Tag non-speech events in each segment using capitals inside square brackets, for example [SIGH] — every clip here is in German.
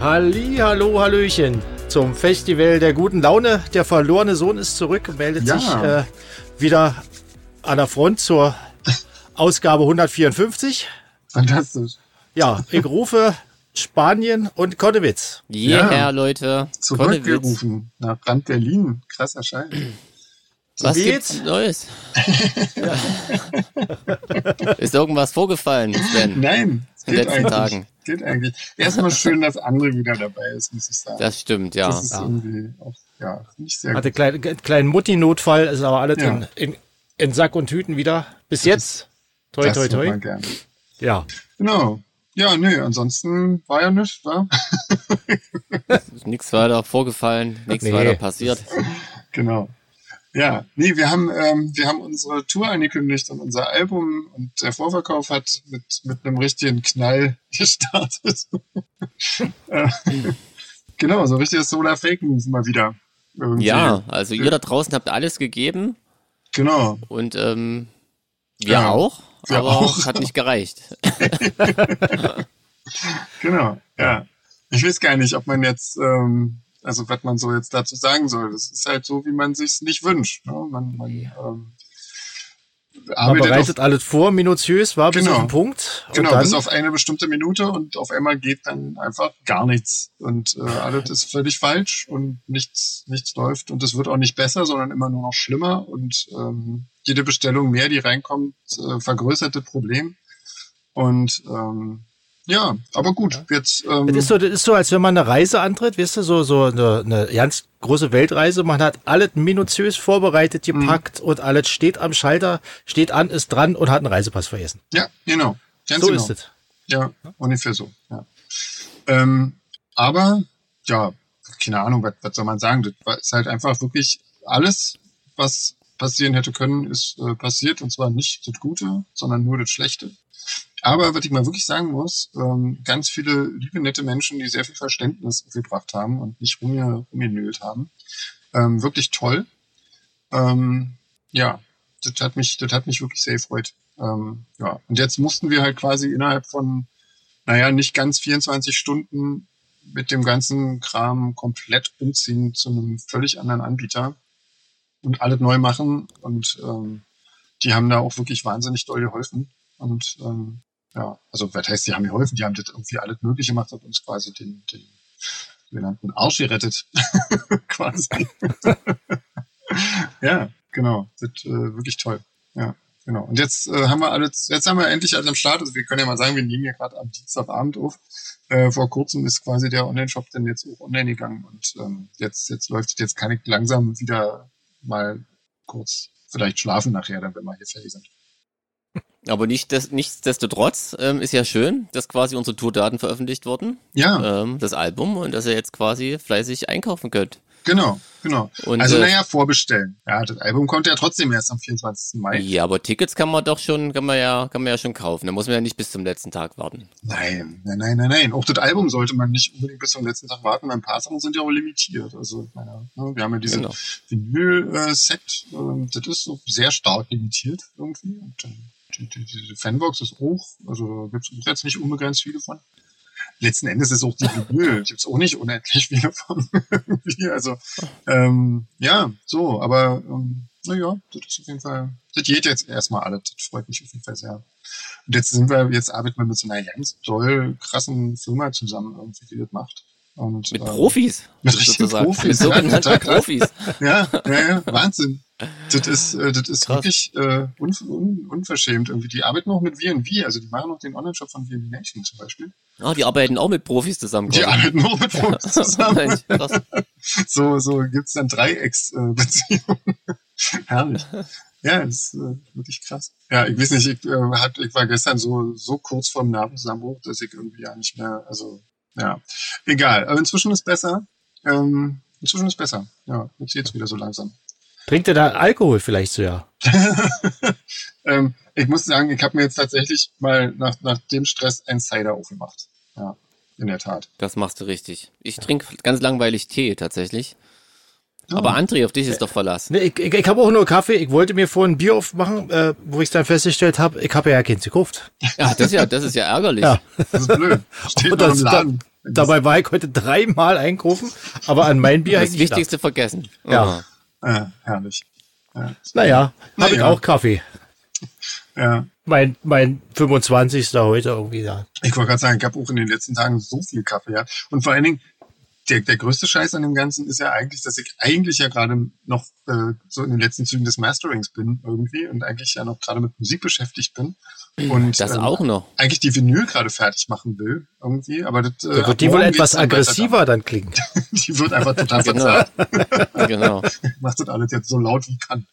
Halli, hallo, hallöchen zum Festival der guten Laune. Der verlorene Sohn ist zurück, meldet Ja. sich äh, wieder an der Front zur Ausgabe 154. Fantastisch. Ja, ich rufe Spanien und Konnewitz. Yeah, Ja. Leute. Zurückgerufen nach Rand Berlin. Krasser Scheiß. Was geht's? gibt's Neues? [LAUGHS] Ist irgendwas vorgefallen, Sven? Nein, In den letzten. Tagen. Geht eigentlich. Erstmal schön, dass andere wieder dabei ist, muss ich sagen. Das stimmt, ja. Das ist Ja. irgendwie auch, ja, nicht sehr Hatte gut. kleinen, kleinen Mutti-Notfall, ist aber alles Ja. in, in, in Sack und Tüten wieder. Bis jetzt. Toi, Das toi, toi. man gerne. Ja. Genau. Ja, nö, ansonsten war ja nichts, wa? [LAUGHS] Nichts weiter vorgefallen, nichts Nee. weiter passiert. Genau. Ja, nee, wir haben, ähm, wir haben unsere Tour angekündigt und unser Album und der Vorverkauf hat mit, mit einem richtigen Knall [LAUGHS] gestartet. Äh, genau, so richtiges Solar Fake Move mal wieder. Irgendwie. Ja, also ihr da draußen habt alles gegeben Genau. und ähm, wir Ja, auch, wir aber auch. hat nicht gereicht. [LAUGHS] Genau, ja. Ich weiß gar nicht, ob man jetzt, ähm, also was man so jetzt dazu sagen soll. Das ist halt so, wie man sich's nicht wünscht. Ne? Man, man ähm, Man arbeitet auf bereitet alles vor, minutiös, war bis Genau. auf den Punkt. Und Genau, dann, bis auf eine bestimmte Minute und auf einmal geht dann einfach gar nichts. Und äh, alles ist völlig falsch und nichts, nichts läuft. Und es wird auch nicht besser, sondern immer nur noch schlimmer. Und ähm, jede Bestellung mehr, die reinkommt, äh, vergrößert das Problem. Und ähm, ja, aber gut, jetzt ähm, Das ist so, das ist so, als wenn man eine Reise antritt, weißt du, so, so eine, eine ganz große Weltreise. Man hat alles minutiös vorbereitet, Mhm. gepackt und alles steht am Schalter, steht an, ist dran und hat einen Reisepass vergessen. ja, genau. Ganz So genau. ist es. Ja, ungefähr so. Ja. Ähm, aber ja, keine Ahnung, was, was soll man sagen? Das ist halt einfach wirklich alles, was passieren hätte können, ist äh, passiert und zwar nicht das Gute, sondern nur das Schlechte. Aber was ich mal wirklich sagen muss, ähm, ganz viele liebe, nette Menschen, die sehr viel Verständnis gebracht haben und nicht rumge- rumgenölt haben. Ähm, wirklich toll. Ähm, ja, das hat mich, das hat mich wirklich sehr gefreut. Ähm, ja, und jetzt mussten wir halt quasi innerhalb von, naja, nicht ganz 24 Stunden mit dem ganzen Kram komplett umziehen zu einem völlig anderen Anbieter und alles neu machen. Und ähm, die haben da auch wirklich wahnsinnig doll geholfen. Und ähm, ja, also was heißt, die haben geholfen? Die haben das irgendwie alles Mögliche gemacht und uns quasi den, den sogenannten Arsch gerettet. [LAUGHS] quasi. [LAUGHS] ja, genau. Das äh, wirklich toll. Ja, genau. Und jetzt äh, haben wir alles, jetzt haben wir endlich alles am Start. Also wir können ja mal sagen, wir nehmen hier gerade am Dienstagabend auf. Äh, vor kurzem ist quasi der Online-Shop dann jetzt auch online gegangen und ähm, jetzt, jetzt läuft, jetzt kann ich langsam wieder mal kurz vielleicht schlafen nachher, dann wenn wir hier fertig sind. Aber nicht, des, nichtsdestotrotz ähm, ist ja schön, dass quasi unsere Tourdaten veröffentlicht wurden, Ja, ähm, das Album, und dass ihr jetzt quasi fleißig einkaufen könnt. genau, genau. Und, also äh, naja, vorbestellen. Ja, das Album kommt ja trotzdem erst am 24. Mai. Ja, aber Tickets kann man doch schon, kann man ja, kann man ja schon kaufen. Da muss man ja nicht bis zum letzten Tag warten. Nein, nein, nein, nein, nein. Auch das Album sollte man nicht unbedingt bis zum letzten Tag warten. Weil ein paar Sachen sind ja auch limitiert. Also, meine, ne, wir haben ja diese Genau. Vinyl-Set. ähm, das ist so sehr stark limitiert irgendwie. Und dann, die, die, diese Fanbox ist auch, also gibt es jetzt nicht unbegrenzt viele von. Letzten Endes ist auch die Vinyl, gibt es auch nicht unendlich viele von. [LAUGHS] also, ähm, ja, so, aber ähm, naja, das ist auf jeden Fall, das geht jetzt erstmal alles. Das freut mich auf jeden Fall sehr. Und jetzt sind wir, jetzt arbeiten wir mit so einer ganz toll krassen Firma zusammen, irgendwie, die das macht. Und, Mit ähm, Profis. mit richtigen sozusagen. Profis, Mit ja, sogenannten total krass. Profis. [LAUGHS] Ja, ja, ja, Wahnsinn. Das ist, äh, das ist Krass. wirklich äh, un, un, unverschämt irgendwie. Die arbeiten auch mit V&V, also die machen auch den Online-Shop von V&V Nation zum Beispiel. Ah, die arbeiten auch mit Profis zusammen. Die arbeiten nur mit Profis [LAUGHS] zusammen. Mensch, krass. [LAUGHS] so, so gibt's dann Dreiecksbeziehungen. Herrlich. Ja, das ist äh, wirklich krass. Ja, ich weiß nicht, ich, äh, hat, ich war gestern so, so kurz vorm Nervenzusammenbruch, dass ich irgendwie ja nicht mehr, also, ja, egal. Aber inzwischen ist besser. Ähm, inzwischen ist besser. Ja, jetzt geht's wieder so langsam. Trinkt ihr da Alkohol vielleicht so, ja? [LAUGHS] ähm, ich muss sagen, ich habe mir jetzt tatsächlich mal nach, nach dem Stress ein Cider aufgemacht. Ja, in der Tat. Das machst du richtig. Ich trinke ganz langweilig Tee tatsächlich. Ja. Aber André, auf dich ist doch Verlass. Nee, ich, ich, ich habe auch nur Kaffee. Ich wollte mir vorhin ein Bier aufmachen, äh, wo ich dann festgestellt habe, ich habe ja keins gekauft. Ja, das ist ja, das ist ja ärgerlich. Ja. Das ist blöd. [LAUGHS] Steht Und das- im Laden. Dabei war ich heute dreimal einkaufen, aber an mein Bier Das Wichtigste vergessen. Ja. Äh, herrlich. Ja. Naja, habe ich Naja. auch Kaffee. ja. Mein, mein 25. heute irgendwie da. Ich wollte gerade sagen, ich habe auch in den letzten Tagen so viel Kaffee, ja. Und vor allen Dingen, der, der größte Scheiß an dem Ganzen ist ja eigentlich, dass ich eigentlich ja gerade noch äh, so in den letzten Zügen des Masterings bin irgendwie und eigentlich ja noch gerade mit Musik beschäftigt bin. Und Das ähm, auch noch. eigentlich die Vinyl gerade fertig machen will irgendwie, aber das, äh, Da wird die wohl etwas aggressiver dann klingen. [LAUGHS] Die wird einfach total Genau. verzerrt. [LAUGHS] genau. [LAUGHS] macht das alles jetzt so laut wie kann.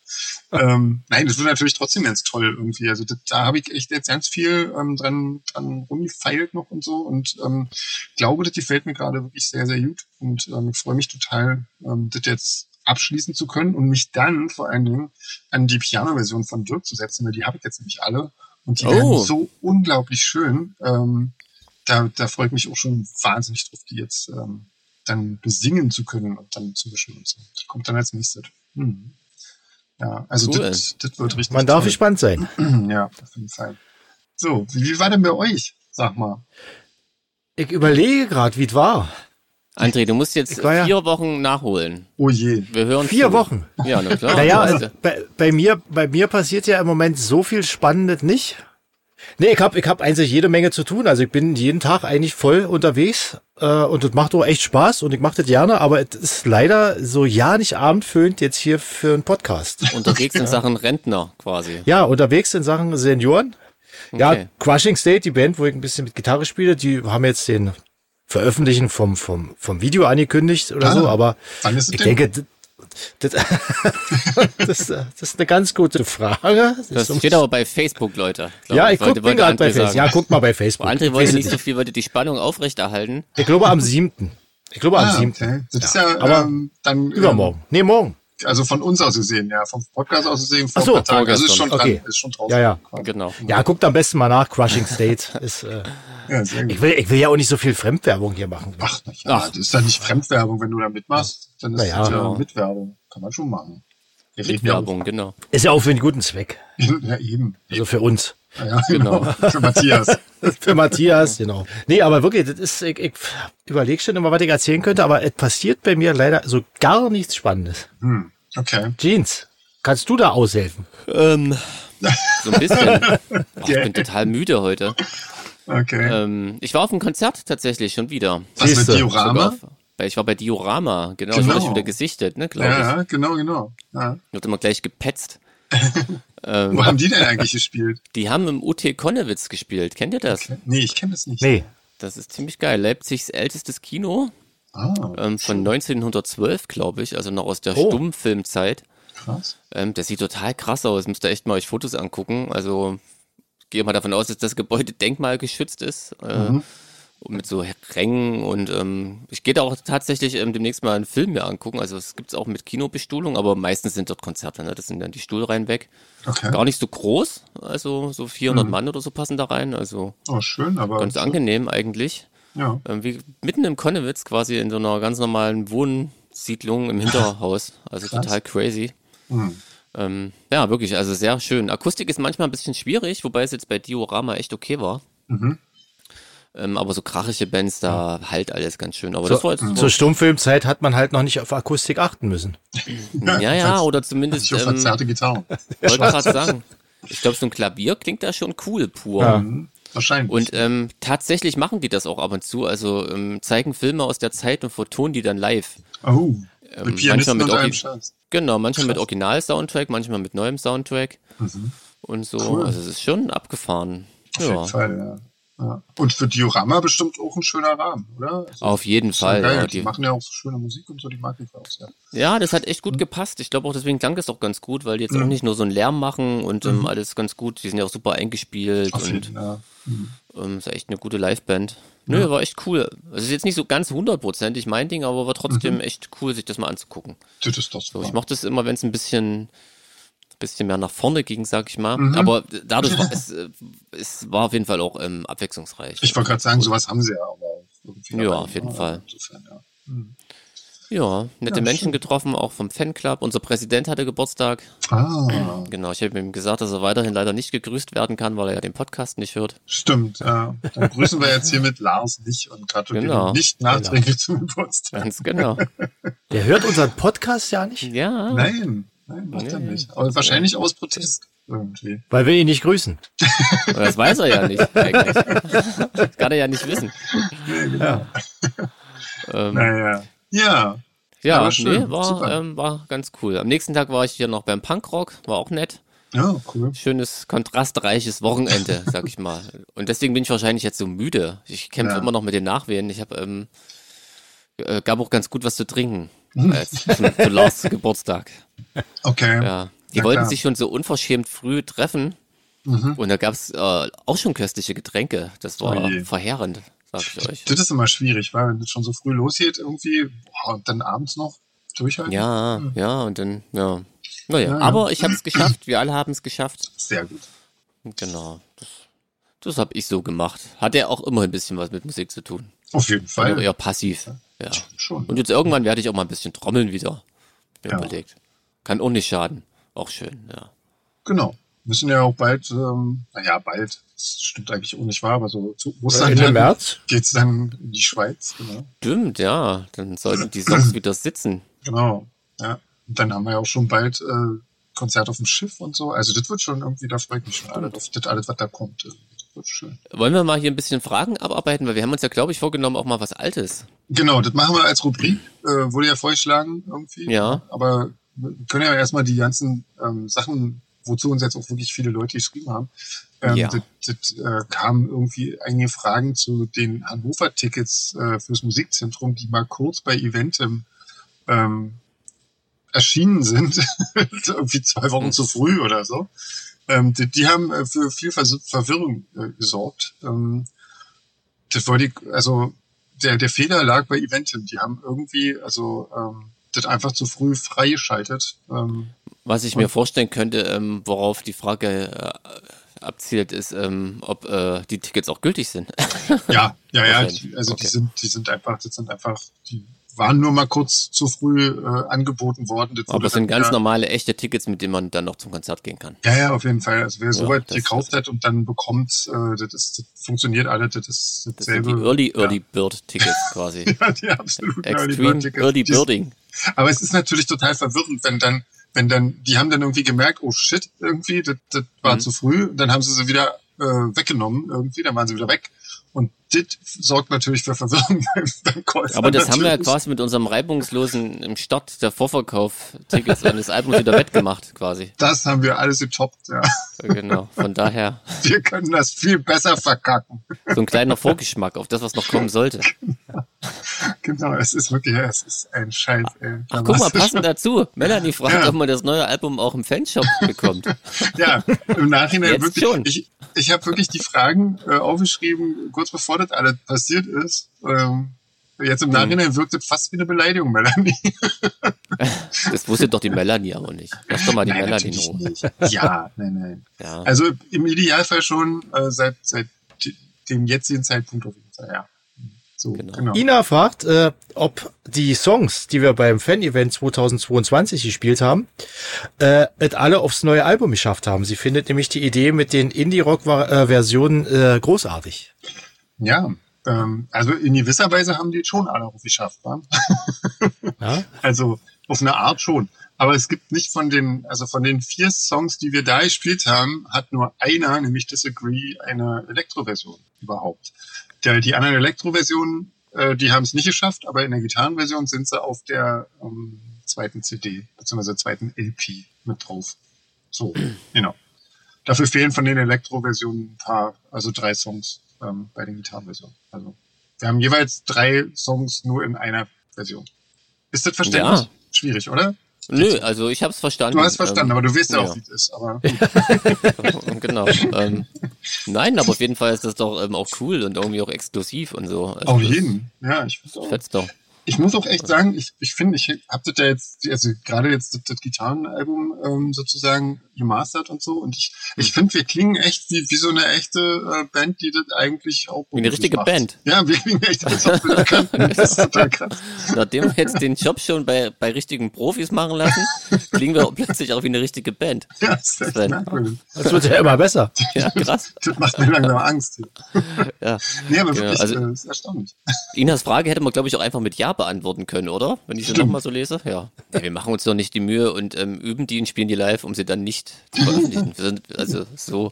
Ähm, [LAUGHS] nein, das wird natürlich trotzdem ganz toll irgendwie. Also das, da habe ich echt jetzt ganz viel ähm, dran, dran rumgefeilt noch und so und ähm, glaube, das gefällt mir gerade wirklich sehr, sehr gut und ähm, ich freue mich total, ähm, das jetzt abschließen zu können und mich dann vor allen Dingen an die Piano-Version von Dirk zu setzen, weil die habe ich jetzt nämlich alle und die Oh. werden so unglaublich schön. Ähm, da, da freue ich mich auch schon wahnsinnig drauf, die jetzt ähm, dann besingen zu können und dann zu mischen und so. Das kommt dann als nächstes. Hm. Ja, also Cool. das, das wird richtig Man darf toll. gespannt sein. [CLEARS THROAT] Ja, auf jeden Fall. So, wie, war denn bei euch? Sag mal. Ich überlege gerade, wie es war. André, du musst jetzt ja- vier Wochen nachholen. Oh je. Wir hören Vier zu. Wochen. Ja, na klar. [LAUGHS] Naja, also bei, bei mir, bei mir passiert ja im Moment so viel Spannendes nicht. Nee, ich habe ich hab eigentlich jede Menge zu tun. Also ich bin jeden Tag eigentlich voll unterwegs äh, und das macht auch echt Spaß und ich mache das gerne, aber es ist leider so ja nicht abendfüllend jetzt hier für einen Podcast. [LAUGHS] unterwegs in Sachen Rentner quasi. Ja, unterwegs in Sachen Senioren. Ja, Okay. Crushing State, die Band, wo ich ein bisschen mit Gitarre spiele, die haben jetzt den Veröffentlichen vom, vom, vom Video angekündigt oder Ah, so, aber ich denn? denke, das, das, [LAUGHS] das, das ist eine ganz gute Frage. Das ist- steht aber bei Facebook, Leute. glaub ja, ich Wollte- guck bin wollte gerade bei Facebook. Ja, guck mal bei Facebook. André Ich wollte nicht so viel, wollte die Spannung aufrechterhalten. Ich glaube am 7. Ich glaube am Ah, 7. okay. Das ist ja aber ähm, dann ähm, Übermorgen. Nee, morgen. Also von uns aus gesehen, ja, vom Podcast aus gesehen vor Ach so, ein paar Tagen. Also ist schon dran, Okay. ist schon draußen. Ja, ja. Genau. Ja, guckt am besten mal nach. Crushing State [LAUGHS] ist. Äh, Ja, ich will, ich will ja auch nicht so viel Fremdwerbung hier machen. Ach, ja, Ach. das ist ja nicht Fremdwerbung, wenn du da mitmachst, dann ist Na das ja. Genau. Mitwerbung. Kann man schon machen. Wir Mit reden ja Werbung, genau. Ist ja auch für einen guten Zweck. [LAUGHS] Ja, eben. Also für uns. Ja, ja, genau. [LAUGHS] Für Matthias. [LAUGHS] Für Matthias, genau. Nee, aber wirklich, das ist, ich, ich überlege schon immer, was ich erzählen könnte, aber es passiert bei mir leider so gar nichts Spannendes. Hm, okay. Jeans, kannst du da aushelfen? Ähm, so ein bisschen. Ach, ich bin total müde heute. Okay. Ähm, ich war auf einem Konzert tatsächlich schon wieder. Was mit siehste. Sogar Diorama? auf, weil ich war bei Diorama, genau, ich Genau. wurde schon wieder gesichtet, ne, glaube Ja, ich. ja, genau, genau. Ja. Wird immer gleich gepetzt. [LAUGHS] Wo ähm, haben die denn eigentlich gespielt? die haben im UT Konnewitz gespielt. Kennt ihr das? Nee, ich kenne das nicht. Nee. Das ist ziemlich geil. Leipzigs ältestes Kino Ah, ähm, von 1912, glaube ich, also noch aus der Oh. Stummfilmzeit. krass. Ähm, der sieht total krass aus. Müsst ihr echt mal euch Fotos angucken. Also ich gehe mal davon aus, dass das Gebäude denkmalgeschützt ist. Äh, Mhm. Mit so Rängen und ähm, ich gehe da auch tatsächlich ähm, demnächst mal einen Film mir angucken. Also es gibt's auch mit Kinobestuhlung, aber meistens sind dort Konzerte. Ne? Das sind dann die Stuhlreihen weg. Okay. Gar nicht so groß, also so 400 Mann oder so passen da rein. Also Oh, schön, aber. ganz angenehm eigentlich. Ja. Ähm, wie mitten im Konnewitz quasi in so einer ganz normalen Wohnsiedlung im Hinterhaus. [LAUGHS] Also total crazy. Hm. Ähm, ja, wirklich, also sehr schön. Akustik ist manchmal ein bisschen schwierig, wobei es jetzt bei Diorama echt okay war. Mhm. Ähm, aber so krachige Bands, da halt alles ganz schön. Aber das war jetzt Zur Stummfilmzeit hat man halt noch nicht auf Akustik achten müssen. ja, ja, oder zumindest Ich ähm, verzerrte Gitarren. [LAUGHS] wollte gerade sagen. Ich glaube, so ein Klavier klingt da schon cool, pur. Ja. Mhm. Wahrscheinlich. Und ähm, tatsächlich machen die das auch ab und zu. Also ähm, zeigen Filme aus der Zeit und vertonen die dann live. oh, ähm, mit manchmal mit Orgi-. Genau, manchmal mit. Original-Soundtrack, manchmal mit neuem Soundtrack und so. Cool. Also es ist schon abgefahren. Auf jeden Fall, ja. Ja. Und für Diorama bestimmt auch ein schöner Rahmen, oder? Also, Auf jeden ja Fall. Geil. Ja, die, die, machen ja auch so schöne Musik und so, die mag ich auch sehr. ja, das hat echt Mhm. gut gepasst. Ich glaube auch deswegen klang das auch ganz gut, weil die jetzt auch nicht nur so einen Lärm machen und ähm, alles ganz gut. Die sind ja auch super eingespielt Mhm. Auf und. Ja. ähm, ist echt eine gute Liveband. Nö, war echt cool. Es ist jetzt nicht so ganz hundertprozentig mein Ding, aber war trotzdem Mhm. echt cool, sich das mal anzugucken. Das ist doch So, ich mochte es immer, wenn es ein bisschen, bisschen mehr nach vorne ging, sag ich mal. Mhm. Aber dadurch war [LAUGHS] es, äh, es war auf jeden Fall auch ähm, abwechslungsreich. Ich wollte gerade sagen, sowas haben sie ja aber auch irgendwie. Ja, auf jeden? Fall. Insofern, ja. Mhm. Ja, nette Ja, Menschen schön. getroffen, auch vom Fanclub. Unser Präsident hatte Geburtstag. Ah, Genau, ich habe ihm gesagt, dass er weiterhin leider nicht gegrüßt werden kann, weil er ja den Podcast nicht hört. stimmt. Ja. Dann grüßen wir jetzt hier mit Lars nicht und gratulieren Genau. nicht nachträglich zum Geburtstag. Ganz genau. [LAUGHS] Der hört unseren Podcast ja nicht, Ja. Nein, nein, macht er Nee. nicht. Aber wahrscheinlich aus Protest irgendwie. weil wir ihn nicht grüßen. [LAUGHS] Das weiß er ja nicht, eigentlich. [LAUGHS] Das kann er ja nicht wissen. Nee, genau. Ähm, Naja. Ja. ja, aber schön, nee, war, ähm, war ganz cool. Am nächsten Tag war ich hier noch beim Punkrock, war auch nett. Ja, cool. Schönes, kontrastreiches Wochenende, [LAUGHS] sag ich mal. Und deswegen bin ich wahrscheinlich jetzt so müde. Ich kämpfe Ja. immer noch mit den Nachwehen. Ich habe, ähm, äh, gab auch ganz gut was zu trinken. Hm. Äh, [LAUGHS] zu, Lars Geburtstag. Okay. Ja. Die Na wollten klar. sich schon so unverschämt früh treffen. Mhm. Und da gab's äh, auch schon köstliche Getränke. Das war Oh verheerend, sag ich euch. Das ist immer schwierig, weil wenn das schon so früh losgeht irgendwie boah, und dann abends noch durchhalten. Ja, ja, und dann, ja. Naja, Ja, ja. aber ich habe es geschafft. Wir alle haben es geschafft. Sehr gut. Genau. Das, das habe ich so gemacht. Hat ja auch immer ein bisschen was mit Musik zu tun. Auf jeden Fall. eher passiv. Ja. Schon. Und jetzt irgendwann werde ich auch mal ein bisschen trommeln wieder. Mir Ja. überlegt. Kann auch nicht schaden. Auch schön, ja. Genau. Müssen ja auch bald, ähm, naja, bald, das stimmt eigentlich auch nicht wahr, aber so zu Ostern Ende März. geht's dann in die Schweiz, genau. Stimmt, ja. Dann sollten die Songs wieder sitzen. Genau. Ja. Und dann haben wir ja auch schon bald äh, Konzert auf dem Schiff und so. Also das wird schon irgendwie, da freut mich schon alles auf das alles, was da kommt. Das wird schön. Wollen wir mal hier ein bisschen Fragen abarbeiten? Weil wir haben uns ja, glaube ich, vorgenommen, auch mal was Altes. Genau, das machen wir als Rubrik. Äh, wurde ja vorgeschlagen irgendwie. Ja. Aber wir können ja erstmal die ganzen ähm, Sachen, wozu uns jetzt auch wirklich viele Leute geschrieben haben. Ähm, Ja. Das, das äh, kamen irgendwie einige Fragen zu den Hannover-Tickets äh, fürs Musikzentrum, die mal kurz bei Eventim ähm, erschienen sind. [LAUGHS] irgendwie zwei Wochen zu früh oder so. Ähm, die, die haben äh, für viel Verwirrung äh, gesorgt. Ähm, das wollte ich, also der, der Fehler lag bei Eventim. Die haben irgendwie, also ähm, das einfach zu früh freigeschaltet. Ähm, Was ich mir vorstellen könnte, ähm, worauf die Frage äh, abzielt, ist, ähm, ob äh, die Tickets auch gültig sind. ja, ja, ja. [LAUGHS] Die, also Okay. die sind, die sind einfach, das sind einfach, die waren nur mal kurz zu früh äh, angeboten worden. Das Aber es sind ganz normale, echte Tickets, mit denen man dann noch zum Konzert gehen kann. Ja, ja, auf jeden Fall. Also wer Ja, so weit das- gekauft hat und dann bekommt, äh, das, ist, das funktioniert alles, das ist Das sind dasselbe. die Early, ja. Early Bird Tickets [LAUGHS] quasi. Ja, die absoluten Early Bird Tickets. Early Birding. Aber es ist natürlich total verwirrend, wenn dann, wenn dann, die haben dann irgendwie gemerkt, oh shit, irgendwie, das, das war Mhm. zu früh. Dann haben sie sie wieder äh, weggenommen irgendwie, dann waren sie wieder weg. Und das sorgt natürlich für Verwirrung [LAUGHS] beim, Käufer. Aber das haben wir ja natürlich. quasi mit unserem reibungslosen im Start der Vorverkauf Tickets eines Albums wieder wettgemacht quasi. Das haben wir alles getoppt, ja. Genau. Von daher Wir können das viel besser verkacken. so ein kleiner Vorgeschmack auf das, was noch kommen sollte. Genau, es ist wirklich, es ist ein Scheiß, ey. Ach, guck mal, passend dazu. Melanie fragt, Ja. ob man das neue Album auch im Fanshop bekommt. Ja, im Nachhinein Jetzt wirklich. schon. Ich, ich habe wirklich die Fragen äh, aufgeschrieben, kurz bevor das alles passiert ist. Ähm, jetzt im Nachhinein wirkt es fast wie eine Beleidigung, Melanie. [LAUGHS] Das wusste doch die Melanie aber nicht. Lass doch mal die Nein, Melanie in natürlich Ruhe. nicht. Ja, nein, nein. Ja. Also im Idealfall schon äh, seit, seit dem jetzigen Zeitpunkt auf jeden Fall, ja. So, Genau. genau. Ina fragt, äh, ob die Songs, die wir beim Fan-Event 2022 gespielt haben, äh, es alle aufs neue Album geschafft haben. Sie findet nämlich die Idee mit den Indie-Rock-Versionen äh, großartig. Ja, ähm, also in gewisser Weise haben die schon alle aufgeschafft, wa? [LAUGHS] Ja? Also auf eine Art schon. Aber es gibt nicht von den, also von den vier Songs, die wir da gespielt haben, hat nur einer, nämlich Disagree, eine Elektroversion überhaupt. Der, die anderen Elektroversionen, äh, die haben es nicht geschafft, aber in der Gitarrenversion sind sie auf der ähm, zweiten CD, beziehungsweise zweiten LP mit drauf. So, genau. Dafür fehlen von den Elektroversionen ein paar, also drei Songs ähm, bei den Gitarrenversionen. Also wir haben jeweils drei Songs nur in einer Version. Ist das verständlich? Ja. Schwierig, oder? Nö, also ich hab's verstanden. Du hast verstanden, Ähm, aber du weißt ja ja. auch, wie es ist. Aber [LAUGHS] genau. Ähm, nein, aber auf jeden Fall ist das doch ähm, auch cool und irgendwie auch exklusiv und so. Also auf jeden. Ja, ich finde auch. Fetzt doch. Ich muss auch echt sagen, ich, ich finde, ich habe das ja jetzt, also gerade jetzt das, das Gitarrenalbum ähm, sozusagen gemastert und so. Und ich, ich finde, wir klingen echt wie, wie so eine echte äh, Band, die das eigentlich auch Wie eine richtige macht. Band. Ja, wir klingen echt, als ob wir das könnten. Das ist total krass. [LAUGHS] Nachdem wir jetzt den Job schon bei, bei richtigen Profis machen lassen, klingen wir plötzlich auch wie eine richtige Band. Ja, das ist echt merkwürdig. Das wird ja immer besser. Ja, krass. Das macht mir langsam Angst. [LAUGHS] Ja. Nee, aber Genau, wirklich, also- äh, ist erstaunlich. Inas Frage hätte man, glaube ich, auch einfach mit Ja beantworten können, oder? Wenn ich sie nochmal so lese. Ja. Ja. Wir machen uns doch nicht die Mühe und ähm, üben die und spielen die live, um sie dann nicht zu veröffentlichen. Wir sind also so,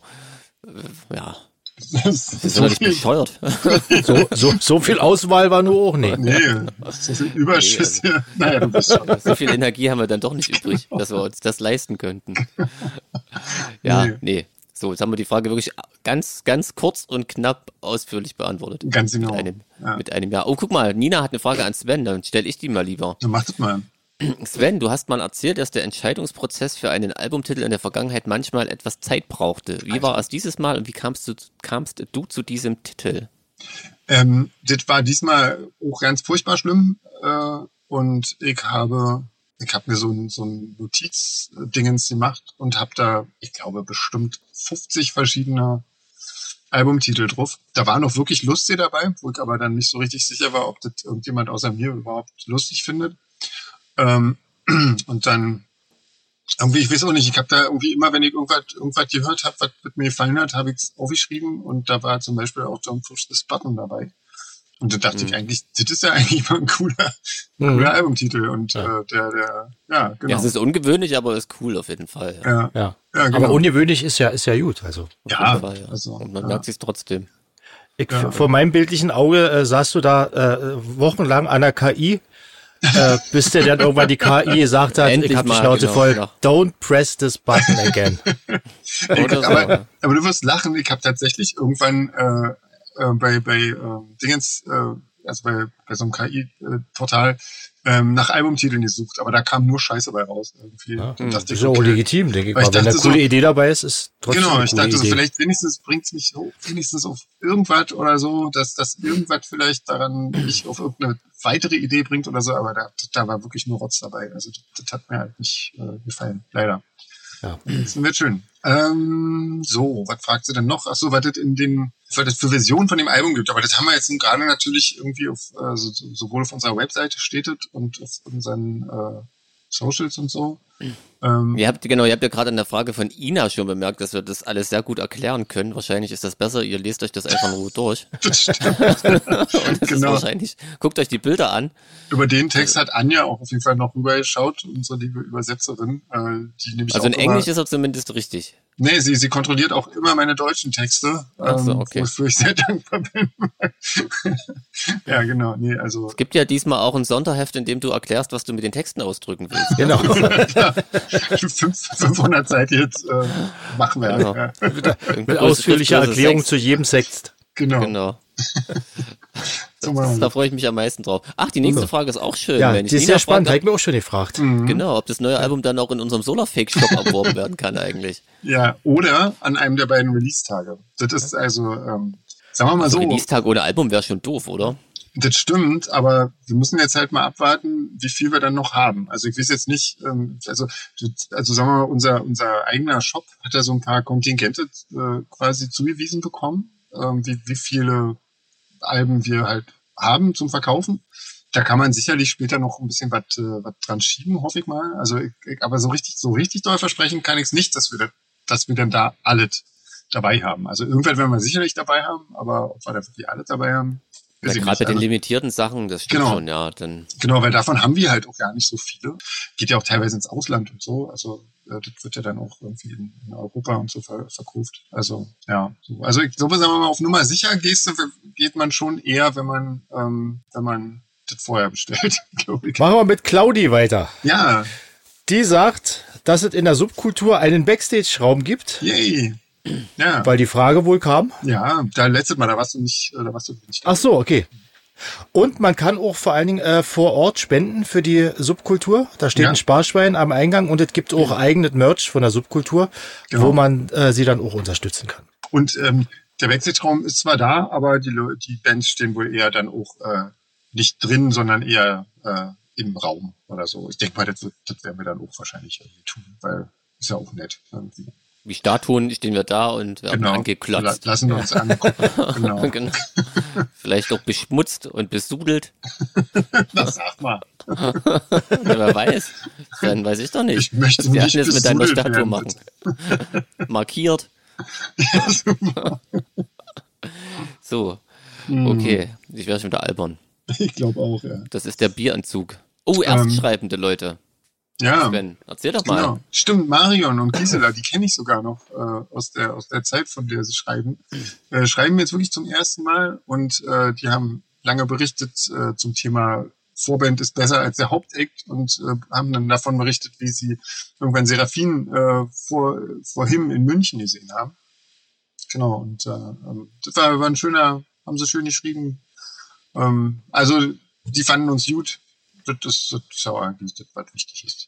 äh, ja, Das ist wir sind so nicht viel, bescheuert. So, so, so viel Auswahl war nur auch nicht. nee, so viel Überschüsse. Naja, du bist schon. So viel Energie haben wir dann doch nicht übrig, dass wir uns das leisten könnten. Ja, Nee. nee. So, jetzt haben wir die Frage wirklich ganz, ganz kurz und knapp ausführlich beantwortet. Ganz genau. Mit einem, Ja. mit einem Ja. Oh, guck mal, Nina hat eine Frage an Sven, dann stelle ich die mal lieber. So, mach das mal. Sven, du hast mal erzählt, dass der Entscheidungsprozess für einen Albumtitel in der Vergangenheit manchmal etwas Zeit brauchte. Wie war es dieses Mal und wie kamst du, kamst du zu diesem Titel? Ähm, das war diesmal auch ganz furchtbar schlimm. Äh, und ich habe, ich habe mir so ein, so ein Notizdingens gemacht und habe da, ich glaube, bestimmt 50 verschiedene Albumtitel drauf. Da waren auch wirklich lustige dabei, wo ich aber dann nicht so richtig sicher war, ob das irgendjemand außer mir überhaupt lustig findet. Ähm, [CLEARS THROAT] und dann irgendwie, ich weiß auch nicht, ich habe da irgendwie immer, wenn ich irgendwas, irgendwas gehört habe, was, was mir gefallen hat, habe ich es aufgeschrieben und da war zum Beispiel auch Don't Push This Button dabei. Und da dachte ich eigentlich, das ist ja [LAUGHS] eigentlich mal ein cooler, Mhm. cooler Albumtitel und Ja. äh, der, der, ja, genau. Ja, es ist ungewöhnlich, aber ist cool auf jeden Fall. ja, Ja. ja, genau. Aber ungewöhnlich ist ja, ist ja gut. Also ja, Fall, ja. also, Und man ja. merkt sich trotzdem. ich, Ja. vor meinem bildlichen Auge äh, saßt du da äh, wochenlang an der KI, äh, bis der dann irgendwann die KI gesagt hat, Endlich ich habe die Schnauze genau, voll, genau. don't press this button again. [LAUGHS] Oder so. aber, aber du wirst lachen, ich habe tatsächlich irgendwann äh, äh, bei, bei äh, Dingens, äh, also bei, bei so einem KI-Portal, ähm, nach Albumtiteln gesucht, aber da kam nur Scheiße bei raus. Irgendwie. Ja, das ist ja auch okay. legitim, denke ich Weil mal. ich Wenn eine dachte coole so- Idee dabei ist, ist trotzdem Genau, eine ich coole dachte so, vielleicht wenigstens bringt's mich so, wenigstens auf irgendwas oder so, dass das irgendwas vielleicht daran mich auf irgendeine weitere Idee bringt oder so, aber da, da war wirklich nur Rotz dabei. Also das, das hat mir halt nicht äh, gefallen, leider. Ja. Das wird schön. Ähm, so, was fragt sie denn noch? Ach so, was das in den, was das für Versionen von dem Album gibt. Aber das haben wir jetzt nun gerade natürlich irgendwie auf, äh, so, so- sowohl auf unserer Webseite steht es und auf unseren äh, Socials und so. Ähm, Ihr habt, genau, ihr habt ja gerade in der Frage von Ina schon bemerkt, dass wir das alles sehr gut erklären können. Wahrscheinlich ist das besser, ihr lest euch das einfach nur durch. [LAUGHS] das stimmt. [LAUGHS] Und das ist Genau. wahrscheinlich, guckt euch die Bilder an. Über den Text hat Anja auch auf jeden Fall noch rübergeschaut, unsere liebe Übersetzerin, äh, die nämlich Also auch in Englisch immer, ist er zumindest richtig. Nee, sie, sie kontrolliert auch immer meine deutschen Texte, so, ähm, okay. wofür ich sehr [LAUGHS] dankbar bin. ja, genau. Nee, also Es gibt ja diesmal auch ein Sonderheft, in dem du erklärst, was du mit den Texten ausdrücken willst. Genau. [LAUGHS] fünf- 500 Seiten jetzt äh, machen wir. Genau. Ja, Mit ausführlicher Erklärung zu jedem Sext. genau. Genau. [LAUGHS] Da freue ich mich am meisten drauf. Ach, die nächste Frage ist auch schön. Ja, Mensch. die ist sehr spannend, habe ich mir auch schon gefragt. Mhm. Genau, ob das neue Album dann auch in unserem Solarfake-Shop [LAUGHS] erworben werden kann eigentlich. Ja, oder an einem der beiden Release-Tage. Das ist also, ähm, sagen wir mal so. Release-Tag ohne Album wäre schon doof, oder? Das stimmt, aber wir müssen jetzt halt mal abwarten, wie viel wir dann noch haben. Also ich weiß jetzt nicht, ähm, also, also sagen wir mal, unser, unser eigener Shop hat ja so ein paar Kontingente äh, quasi zugewiesen bekommen, ähm, wie, wie viele Alben wir halt haben zum Verkaufen. Da kann man sicherlich später noch ein bisschen was äh, dran schieben, hoffe ich mal. Also, ich, aber so richtig, so richtig doll versprechen kann ich es nicht, dass wir, da, dass wir dann da alles dabei haben. Also irgendwann werden wir sicherlich dabei haben, aber ob wir da wirklich alles dabei haben, Gerade bei den limitierten Sachen, das stimmt Genau. schon, ja. Dann, Genau, weil davon haben wir halt auch gar nicht so viele. Geht ja auch teilweise ins Ausland und so. Also äh, das wird ja dann auch irgendwie in, in Europa und so ver verkauft. Also ja, so. also ich glaube, sagen wir mal, auf Nummer sicher gehst geht man schon eher, wenn man ähm, wenn man das vorher bestellt, [LAUGHS] glaube ich. Machen wir mit Claudi weiter. Ja, Die sagt, dass es in der Subkultur einen Backstage-Raum gibt, yay. Ja, weil die Frage wohl kam. ja, da letztes Mal, da warst du nicht, äh, da warst du nicht. Ach so, okay. Und man kann auch vor allen Dingen äh, vor Ort spenden für die Subkultur. Da steht Ja. ein Sparschwein am Eingang und es gibt auch eigenes Merch von der Subkultur, Genau. wo man äh, sie dann auch unterstützen kann. Und ähm, der Backstage-Raum ist zwar da, aber die, die Bands stehen wohl eher dann auch äh, nicht drin, sondern eher äh, im Raum oder so. Ich denke mal, das, das werden wir dann auch wahrscheinlich irgendwie tun, weil ist ja auch nett irgendwie. Wie Statuen stehen wir da und werden Genau. angeklotzt. La- Lassen wir uns angucken. [LAUGHS] Genau. genau. Vielleicht auch beschmutzt und besudelt. Das sag mal. [LAUGHS] Ja, wer weiß. Dann weiß ich doch nicht. Ich möchte wir nicht alles mit deiner Statue machen. Markiert. So. Hm. Okay. Ich werde schon wieder albern. Ich glaube auch, ja. Das ist der Bieranzug. Oh, erstschreibende Leute. Ja, Sven, erzähl doch mal. genau. Stimmt, Marion und Gisela, die kenne ich sogar noch äh, aus, der, aus der Zeit, von der sie schreiben. Äh, schreiben jetzt wirklich zum ersten Mal und äh, die haben lange berichtet äh, zum Thema Vorband ist besser als der Hauptakt und äh, haben dann davon berichtet, wie sie irgendwann Seraphin äh, vor, vor Him in München gesehen haben. Genau, und äh, ähm, das war, war ein schöner, haben sie schön geschrieben. Ähm, also, die fanden uns gut. Das ist, das ist ja eigentlich das, was wichtig ist.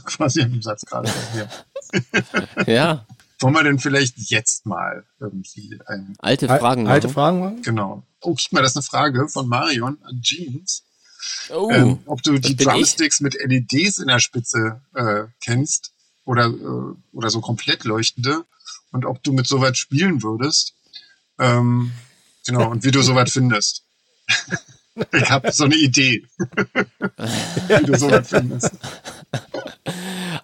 [LAUGHS] Quasi im Satz gerade. Ja. [LAUGHS] Ja, Wollen wir denn vielleicht jetzt mal irgendwie ein, alte Al- Fragen. Alte machen. Fragen machen? genau. Oh, guck mal, das ist eine Frage von Marion an Jeans. Oh, ähm, ob du die bin ich. Drumsticks mit LEDs in der Spitze äh, kennst oder, äh, oder so komplett leuchtende und ob du mit sowas spielen würdest. Ähm, genau, und wie du sowas findest. [LAUGHS] ich habe so eine Idee, wie du sowas findest.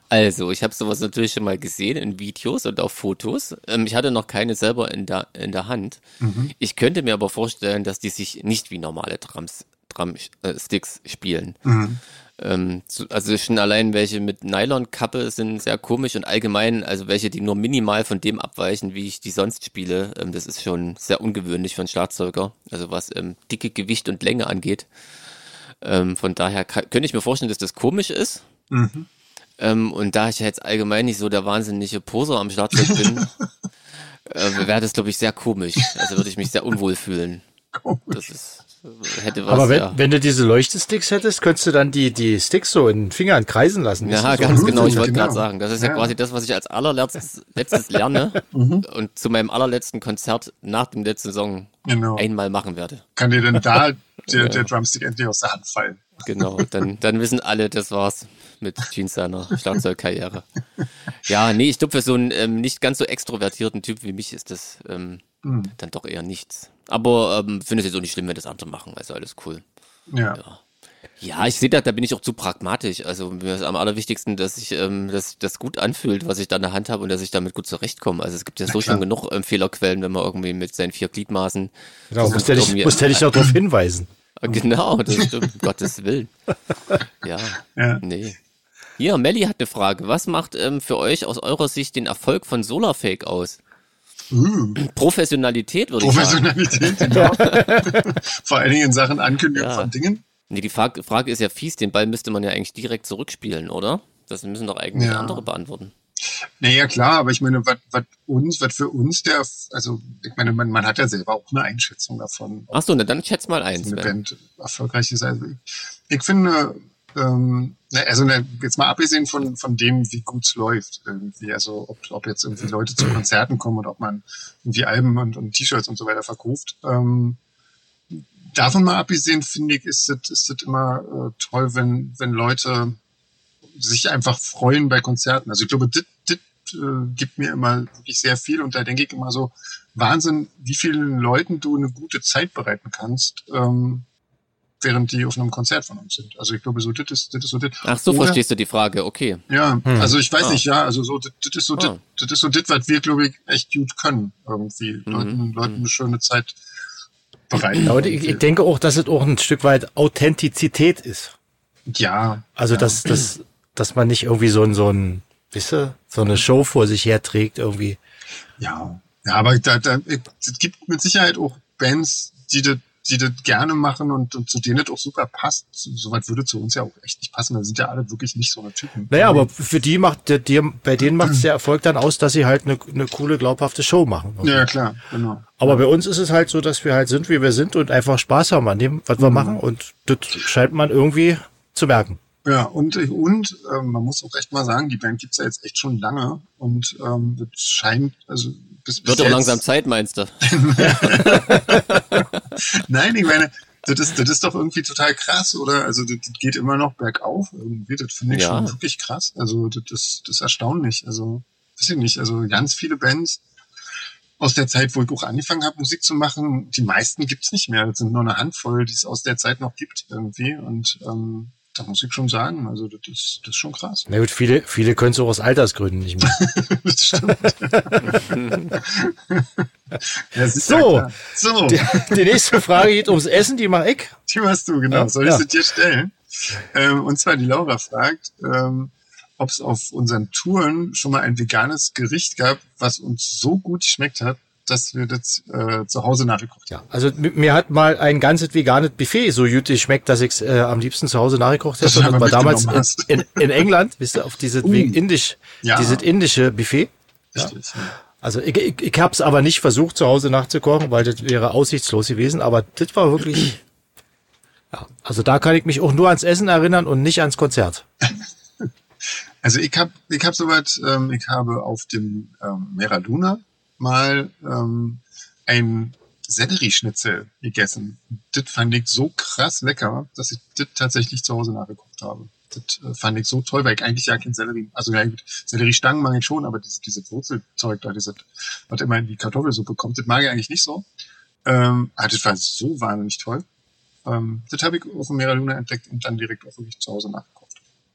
Also, ich habe sowas natürlich schon mal gesehen in Videos und auf Fotos. Ähm, ich hatte noch keine selber in der, in der Hand. Mhm. Ich könnte mir aber vorstellen, dass die sich nicht wie normale Drums, Drumsticks spielen. Mhm. Ähm, also schon allein welche mit Nylonkappe sind sehr komisch und allgemein, also welche, die nur minimal von dem abweichen, wie ich die sonst spiele, ähm, das ist schon sehr ungewöhnlich für einen Schlagzeuger. Also was ähm, dicke Gewicht und Länge angeht. Ähm, von daher kann, könnte ich mir vorstellen, dass das komisch ist. Mhm. Ähm, und da ich ja jetzt allgemein nicht so der wahnsinnige Poser am Schlagzeug bin, [LAUGHS] äh, wäre das, glaube ich, sehr komisch. Also würde ich mich sehr unwohl fühlen. Das ist, hätte was, Aber wenn, ja. wenn du diese Leuchtesticks hättest, könntest du dann die, die Sticks so in den Fingern kreisen lassen. Ja, ganz so. genau. Ich wollte genau. gerade sagen, das ist ja, Ja. quasi das, was ich als allerletztes letztes lerne [LAUGHS] Mhm. und zu meinem allerletzten Konzert nach dem letzten Song Genau. einmal machen werde. Kann dir denn da [LAUGHS] der, der Drumstick endlich aus der Hand fallen? Genau, dann, dann wissen alle, das war's mit Jeans seiner Schlagzeugkarriere. Ja, nee, ich glaube, für so einen ähm, nicht ganz so extrovertierten Typ wie mich ist das ähm, Mhm. dann doch eher nichts. Aber ähm, finde es jetzt auch nicht schlimm, wenn das andere machen, also alles cool. Ja. Ja, ich sehe da, da bin ich auch zu pragmatisch. Also mir ist am allerwichtigsten, dass ich ähm, dass das gut anfühlt, was ich da in der Hand habe und dass ich damit gut zurechtkomme. Also es gibt ja so schon genug ähm, Fehlerquellen, wenn man irgendwie mit seinen vier Gliedmaßen. Genau, versucht, musst du dich, irgendwie- musst du dich noch darauf hinweisen. [LAUGHS] Genau, das stimmt, um Gottes Willen. Ja, Ja. nee. Hier, Melli hat eine Frage. Was macht ähm, für euch aus eurer Sicht den Erfolg von Solarfake aus? Uh, Professionalität, würde ich sagen. Professionalität, [LAUGHS] genau. Vor allen Dingen in Sachen Ankündigung Ja. von Dingen. Nee, die Frage, Frage ist ja fies, den Ball müsste man ja eigentlich direkt zurückspielen, oder? Das müssen doch eigentlich Ja. andere beantworten. Naja, klar, aber ich meine, was uns, was für uns der, also ich meine, man, man hat ja selber auch eine Einschätzung davon, ob Ach so, na dann schätz mal eins. eine Sven. Band erfolgreich ist. Also ich, ich finde, ähm, also jetzt mal abgesehen von, von dem, wie gut es läuft, irgendwie, also ob, ob jetzt irgendwie Leute zu Konzerten kommen und ob man irgendwie Alben und, und T-Shirts und so weiter verkauft. Ähm, davon mal abgesehen, finde ich, ist es ist es immer äh, toll, wenn, wenn Leute sich einfach freuen bei Konzerten. Also ich glaube, das das, äh, gibt mir immer wirklich sehr viel und da denke ich immer so, Wahnsinn, wie vielen Leuten du eine gute Zeit bereiten kannst, ähm, während die auf einem Konzert von uns sind. Also ich glaube, so das ist, das ist so das. Ach so, Oder- verstehst du die Frage, okay. Ja, Hm. also ich weiß Ah. nicht, ja, also so das, das ist so Ah. das, das ist so das, was wir glaube ich echt gut können irgendwie Mhm. Leuten Leuten Mhm. eine schöne Zeit bereiten. Ja, ich, ich denke auch, dass es auch ein Stück weit Authentizität ist. ja, Also, ja. dass, dass, dass man nicht irgendwie so ein, so ein, wisst ihr, so eine Show vor sich herträgt irgendwie. Ja, ja, aber da, da, es gibt mit Sicherheit auch Bands, die das, die das gerne machen und, und zu denen das auch super passt. Soweit würde zu uns ja auch echt nicht passen. Da sind ja alle wirklich nicht so eine Typen. Naja, aber für die macht, der, die, bei denen macht es der Erfolg dann aus, dass sie halt eine, eine coole, glaubhafte Show machen. Ja, klar, genau. Aber bei uns ist es halt so, dass wir halt sind, wie wir sind und einfach Spaß haben an dem, was wir machen. Und das scheint man irgendwie zu merken. Ja, und, und ähm, man muss auch echt mal sagen, die Band gibt's ja jetzt echt schon lange und ähm, das scheint, also bis, bis Wird doch langsam Zeit, meinst du? [LAUGHS] Nein, ich meine, das, ist, das ist doch irgendwie total krass, oder? Also das, das geht immer noch bergauf irgendwie. Das finde ich ja. schon wirklich krass. Also das, das, das ist erstaunlich. Also, weiß ich nicht. Also ganz viele Bands aus der Zeit, wo ich auch angefangen habe, Musik zu machen, die meisten gibt's nicht mehr. Das sind nur eine Handvoll, die es aus der Zeit noch gibt irgendwie. Und ähm, da muss ich schon sagen, also das ist, das ist schon krass. Na gut, viele, viele können es auch aus Altersgründen nicht mehr. [LAUGHS] das stimmt. [LAUGHS] ja, so, ja so. Die, die, nächste Frage geht ums Essen, die mach ich. Die machst du, genau. Soll ich ja. sie dir stellen? Ähm, und zwar die Laura fragt, ähm, ob es auf unseren Touren schon mal ein veganes Gericht gab, was uns so gut geschmeckt hat, dass wir das äh, zu Hause nachgekocht haben. Ja, also mir hat mal ein ganzes veganes Buffet so gut geschmeckt, dass ich es äh, am liebsten zu Hause nachgekocht hätte. Das war damals in, in, in, England, wisst ihr, auf dieses uh, indisch, ja. dieses indische Buffet. Richtig, ja. Also ich, ich, ich habe es aber nicht versucht, zu Hause nachzukochen, weil das wäre aussichtslos gewesen. Aber das war wirklich, ja, also da kann ich mich auch nur ans Essen erinnern und nicht ans Konzert. [LAUGHS] Also ich habe ich hab soweit, ähm, ich habe auf dem ähm, Mera Luna mal ähm, ein Sellerieschnitzel gegessen. Das fand ich so krass lecker, dass ich das tatsächlich zu Hause nachgekocht habe. Das äh, fand ich so toll, weil ich eigentlich ja kein Sellerie, also ja, Selleriestangen mag ich schon, aber diese, diese Wurzelzeug da, diese, was immer in die Kartoffelsuppe kommt, das mag ich eigentlich nicht so. Ähm, ah, das war so wahnsinnig toll. Ähm, das habe ich auf dem Mera Luna entdeckt und dann direkt auch wirklich zu Hause nachgekocht.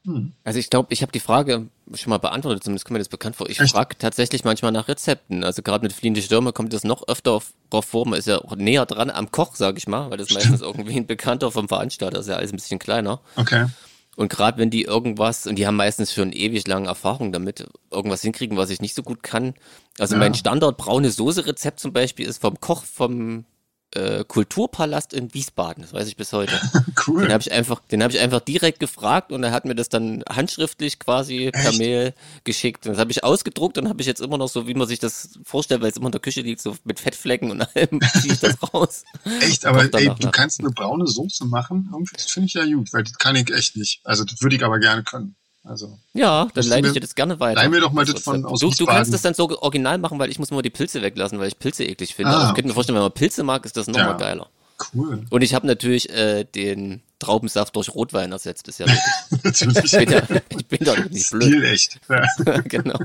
Hm. Also ich glaube, ich habe die Frage schon mal beantwortet, zumindest kommt mir das bekannt vor. Ich frage tatsächlich manchmal nach Rezepten. Also gerade mit fliehende Stürme kommt das noch öfter drauf vor. Man ist ja auch näher dran am Koch, sage ich mal, weil das Stimmt. meistens irgendwie ein Bekannter vom Veranstalter ist ja alles ein bisschen kleiner. Okay. Und gerade wenn die irgendwas, und die haben meistens schon ewig lange Erfahrung damit, irgendwas hinkriegen, was ich nicht so gut kann. Also ja. mein Standard braune Soße-Rezept zum Beispiel ist vom Koch vom äh, Kulturpalast in Wiesbaden. Das weiß ich bis heute. [LAUGHS] cool. Den habe ich einfach, den habe ich einfach direkt gefragt und er hat mir das dann handschriftlich quasi Echt? per Mail geschickt. Und das habe ich ausgedruckt und habe ich jetzt immer noch so, wie man sich das vorstellt, weil es immer in der Küche liegt, so mit Fettflecken und [LAUGHS] allem ziehe ich das raus. Echt, aber ey, du kannst eine braune Soße machen. Das finde ich ja gut, weil das kann ich echt nicht. Also das würde ich aber gerne können. Also, ja, dann leite ich dir das gerne weiter. Leih mir doch mal das von aus Du, du kannst das dann so original machen, weil ich muss immer die Pilze weglassen, weil ich Pilze eklig finde. Ah, Aber ich könnte mir vorstellen, wenn man Pilze mag, ist das nochmal ja, geiler. Cool. Und ich habe natürlich äh, den Traubensaft durch Rotwein ersetzt. Ist ja [LAUGHS] wirklich. ich, bin ja, [LAUGHS] ich bin doch nicht blöd. Stil echt. [LAUGHS] Ja. genau.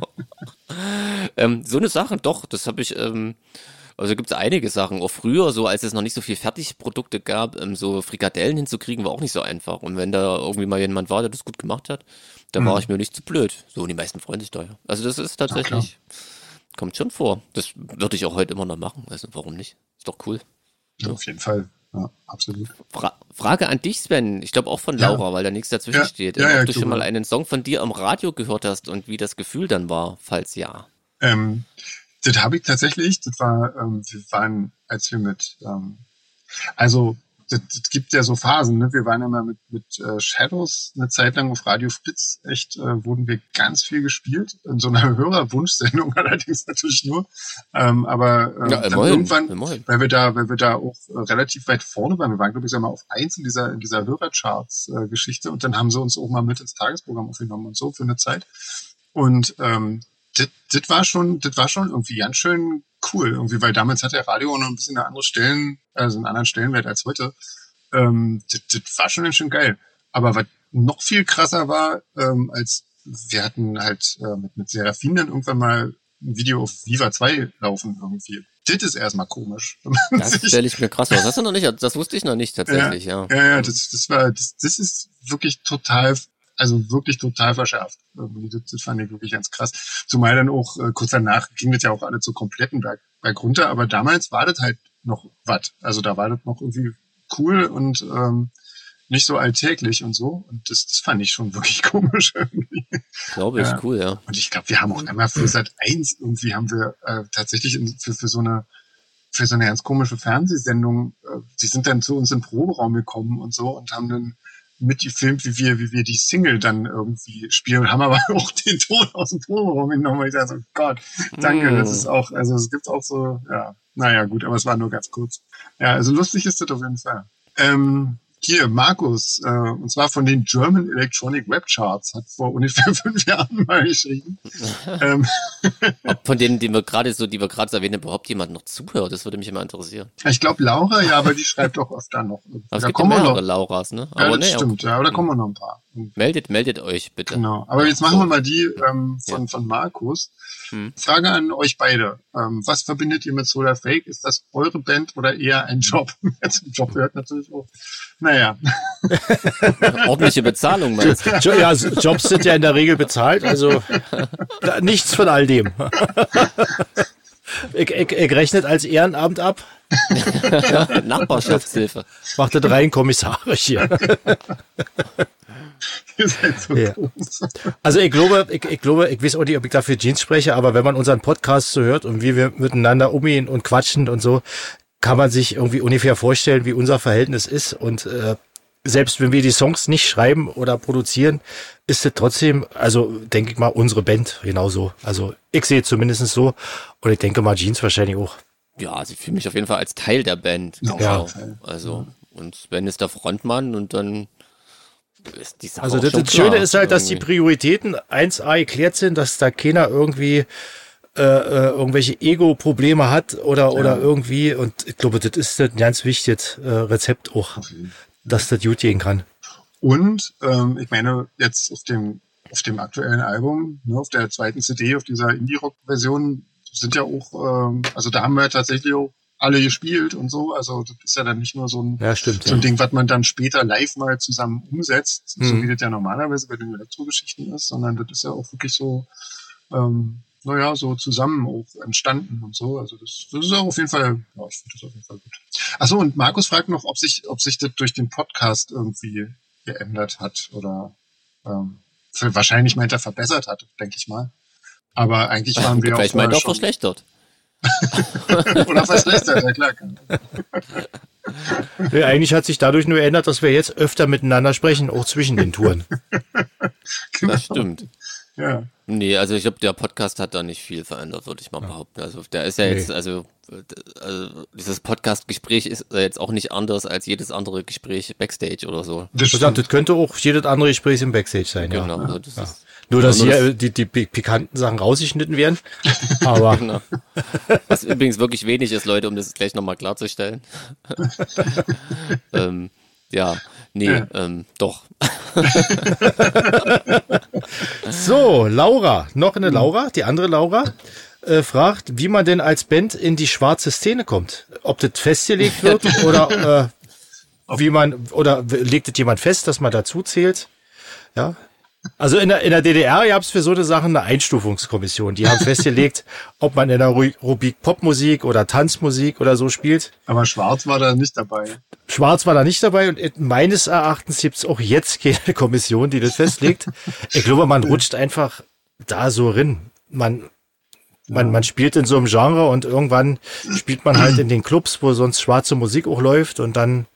ähm, so eine Sache, doch, das habe ich. Ähm, also gibt es einige Sachen. Auch früher, so als es noch nicht so viel Fertigprodukte gab, ähm, so Frikadellen hinzukriegen, war auch nicht so einfach. Und wenn da irgendwie mal jemand war, der das gut gemacht hat, dann mhm. war ich mir nicht zu blöd. So, und die meisten freuen sich da ja. Also das ist tatsächlich, ja, kommt schon vor. Das würde ich auch heute immer noch machen. Also warum nicht? Ist doch cool. Ja, auf jeden Fall. Ja, absolut. Fra Frage an dich, Sven. Ich glaube auch von Laura, ja. weil da nichts dazwischen steht. Ja, ob du schon mal einen Song von dir am Radio gehört hast und wie das Gefühl dann war, falls ja. Ähm, das habe ich tatsächlich. Das war, ähm, wir waren, als wir mit, ähm, also das, das gibt ja so Phasen. Ne? Wir waren ja mal mit, mit äh, Shadows eine Zeit lang auf Radio Fritz. Echt äh, wurden wir ganz viel gespielt. In so einer [LAUGHS] Hörerwunschsendung allerdings natürlich nur. Ähm, aber äh, ja, dann irgendwann, weil wir da, weil wir da auch äh, relativ weit vorne waren. Wir waren, glaube ich, mal auf eins in dieser, in dieser Hörercharts-Geschichte. Äh, und dann haben sie uns auch mal mit ins Tagesprogramm aufgenommen und so für eine Zeit. Und ähm, das war schon, das war schon irgendwie ganz schön cool, irgendwie, weil damals hat der Radio noch ein bisschen eine andere Stellen, also einen anderen Stellenwert als heute. Ähm, das, das war schon ganz schön geil. Aber was noch viel krasser war, ähm, als wir hatten halt äh, mit, mit Serafin dann irgendwann mal ein Video auf Viva 2 laufen irgendwie. Das ist erstmal komisch. [LAUGHS] Das stelle ich mir krass vor. Das hast du noch nicht, das wusste ich noch nicht tatsächlich, ja. Ja, ja, ja das, das war, das, das ist wirklich total also wirklich total verschärft. Das, das fand ich wirklich ganz krass. Zumal dann auch äh, kurz danach ging das ja auch alle zu kompletten Berg, Berg runter, aber damals war das halt noch was. Also da war das noch irgendwie cool und ähm, nicht so alltäglich und so. Und das, das fand ich schon wirklich [LAUGHS] komisch irgendwie. Glaube ich, ja. cool, ja. Und ich glaube, wir haben auch einmal für Sat 1 irgendwie haben wir äh, tatsächlich in, für, für so eine für so eine ganz komische Fernsehsendung, äh, die sind dann zu uns im Proberaum gekommen und so und haben dann mitgefilmt, wie wir, wie wir die Single dann irgendwie spielen, haben aber [LAUGHS] auch den Ton aus dem Proberaum genommen. Ich dachte, oh Gott, danke, mm. das ist auch, also es gibt auch so, ja, naja, gut, aber es war nur ganz kurz. Ja, also lustig ist das auf jeden Fall. Ähm, hier, Markus, äh, und zwar von den German Electronic Web Charts, hat vor ungefähr [LAUGHS] fünf Jahren mal geschrieben. [LAUGHS] ähm, Ob von denen, die wir gerade so, die wir gerade erwähnen, überhaupt jemand noch zuhört, das würde mich immer interessieren. ich glaube Laura, ja, aber die schreibt auch öfter noch. Aber es da gibt ja kommen wir mehrere noch. Lauras, ne? Ja, Aber das nee, stimmt, ja, aber da kommen wir noch ein paar. Meldet, meldet euch bitte. Genau. Aber jetzt machen wir mal die ähm, von, von Markus. Hm. Frage an euch beide. Ähm, was verbindet ihr mit Solar Fake? Ist das eure Band oder eher ein Job? [LAUGHS] Jetzt ein Job gehört natürlich auch. Naja. [LAUGHS] Ordentliche Bezahlung, meinst du? Jo ja, Jobs sind ja in der Regel bezahlt, also da- nichts von all dem. Ich, ich, ich rechnet als Ehrenamt ab, [LAUGHS] Nachbarschaftshilfe. macht das rein kommissarisch hier. [LAUGHS] Ihr seid so Ja. groß. Also ich glaube, ich, ich glaube, ich weiß auch nicht, ob ich dafür Jeans spreche, aber wenn man unseren Podcast so hört und wie wir miteinander umgehen und quatschen und so, kann man sich irgendwie ungefähr vorstellen, wie unser Verhältnis ist. Und äh, selbst wenn wir die Songs nicht schreiben oder produzieren, ist es trotzdem, also denke ich mal, unsere Band genauso. Also ich sehe es zumindest so und ich denke mal Jeans wahrscheinlich auch. Ja, also ich fühle mich auf jeden Fall als Teil der Band. Ja, Genau. Also, und Sven ist der Frontmann und dann ist die Sache Also auch das, schon das Schöne klar, ist halt, dass die irgendwie. Prioritäten 1a geklärt sind, dass da keiner irgendwie äh, äh, irgendwelche Ego-Probleme hat oder, oder irgendwie. Und ich glaube, das ist ein ganz wichtiges äh, Rezept auch, dass das gut gehen kann. Und ähm, ich meine, jetzt auf dem, auf dem aktuellen Album, ne, auf der zweiten CD, auf dieser Indie-Rock-Version, sind ja auch, ähm, also da haben wir tatsächlich auch alle gespielt und so. Also das ist ja dann nicht nur so ein, Ja, stimmt. so ein Ja. Ding, was man dann später live mal zusammen umsetzt, so Mhm. wie das ja normalerweise bei den Elektrogeschichten ist, sondern das ist ja auch wirklich so, ähm, naja, so zusammen auch entstanden und so. Also das, das ist auch auf jeden Fall, ja, ich finde das auf jeden Fall gut. Achso, und Markus fragt noch, ob sich, ob sich das durch den Podcast irgendwie geändert hat oder ähm, wahrscheinlich meint er verbessert hat, denke ich mal. Aber eigentlich waren wir [LAUGHS] auch Vielleicht meint er auch verschlechtert. [LAUGHS] Oder verschlechtert, ja klar. Ja, eigentlich hat sich dadurch nur geändert, dass wir jetzt öfter miteinander sprechen, auch zwischen den Touren. [LAUGHS] Das stimmt. Ja. Nee, also ich glaube, der Podcast hat da nicht viel verändert, würde ich mal behaupten. Also der ist ja Nee. jetzt, also, also dieses Podcast-Gespräch ist ja jetzt auch nicht anders als jedes andere Gespräch Backstage oder so. Das stimmt. das könnte auch jedes andere Gespräch im Backstage sein, ja. Genau. Also das Ja. Nur, dass nur hier das- die, die pi- pikanten Sachen rausgeschnitten werden. [LAUGHS] Aber genau. [LAUGHS] Was übrigens wirklich wenig ist, Leute, um das gleich nochmal klarzustellen. [LAUGHS] ähm, ja, nee, Ja. ähm, doch. So, Laura, noch eine Laura, die andere Laura, äh, fragt, wie man denn als Band in die schwarze Szene kommt. Ob das festgelegt wird oder äh, wie man, oder legt es jemand fest, dass man dazu zählt? Ja. Also in der, in der DDR gab es für so eine Sache eine Einstufungskommission. Die haben [LAUGHS] festgelegt, ob man in der Ru- Rubrik Popmusik oder Tanzmusik oder so spielt. Aber Schwarz war da nicht dabei. Schwarz war da nicht dabei und meines Erachtens gibt es auch jetzt keine Kommission, die das festlegt. Ich glaube, man rutscht einfach da so rein. Man, man, man spielt in so einem Genre und irgendwann spielt man halt in den Clubs, wo sonst schwarze Musik auch läuft und dann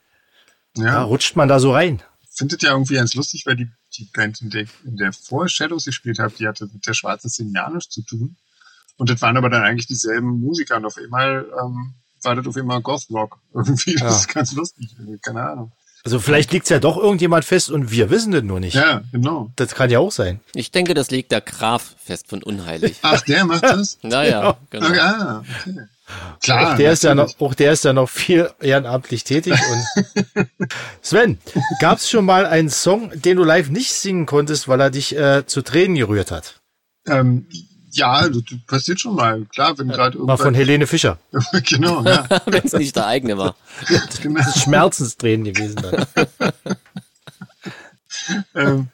ja, Ja, rutscht man da so rein. Findet ja irgendwie ganz lustig, weil die, die Band, in der, in der vor Shadows gespielt habe, die hatte mit der schwarzen ja nichts zu tun. Und das waren aber dann eigentlich dieselben Musiker und auf einmal ähm, war das auf einmal Goth Rock. [LAUGHS] Irgendwie, das Ja. ist ganz lustig. Keine Ahnung. Also vielleicht liegt's ja doch irgendjemand fest und wir wissen das nur nicht. Ja, genau. Das kann ja auch sein. Ich denke, das legt der Graf fest von Unheilig. Ach, der macht das? [LAUGHS] Naja, genau. Okay, ah, okay. Klar. auch der ist ja noch, auch der ist ja noch viel ehrenamtlich tätig. Und [LAUGHS] Sven, gab's schon mal einen Song, den du live nicht singen konntest, weil er dich äh, zu Tränen gerührt hat? Ähm, ja, das das passiert schon mal. Klar, wenn gerade Mal von. Helene Fischer. [LAUGHS] genau, ja. [LAUGHS] Wenn es nicht der eigene war. genau. Das ist Schmerzenstränen gewesen dann. ähm,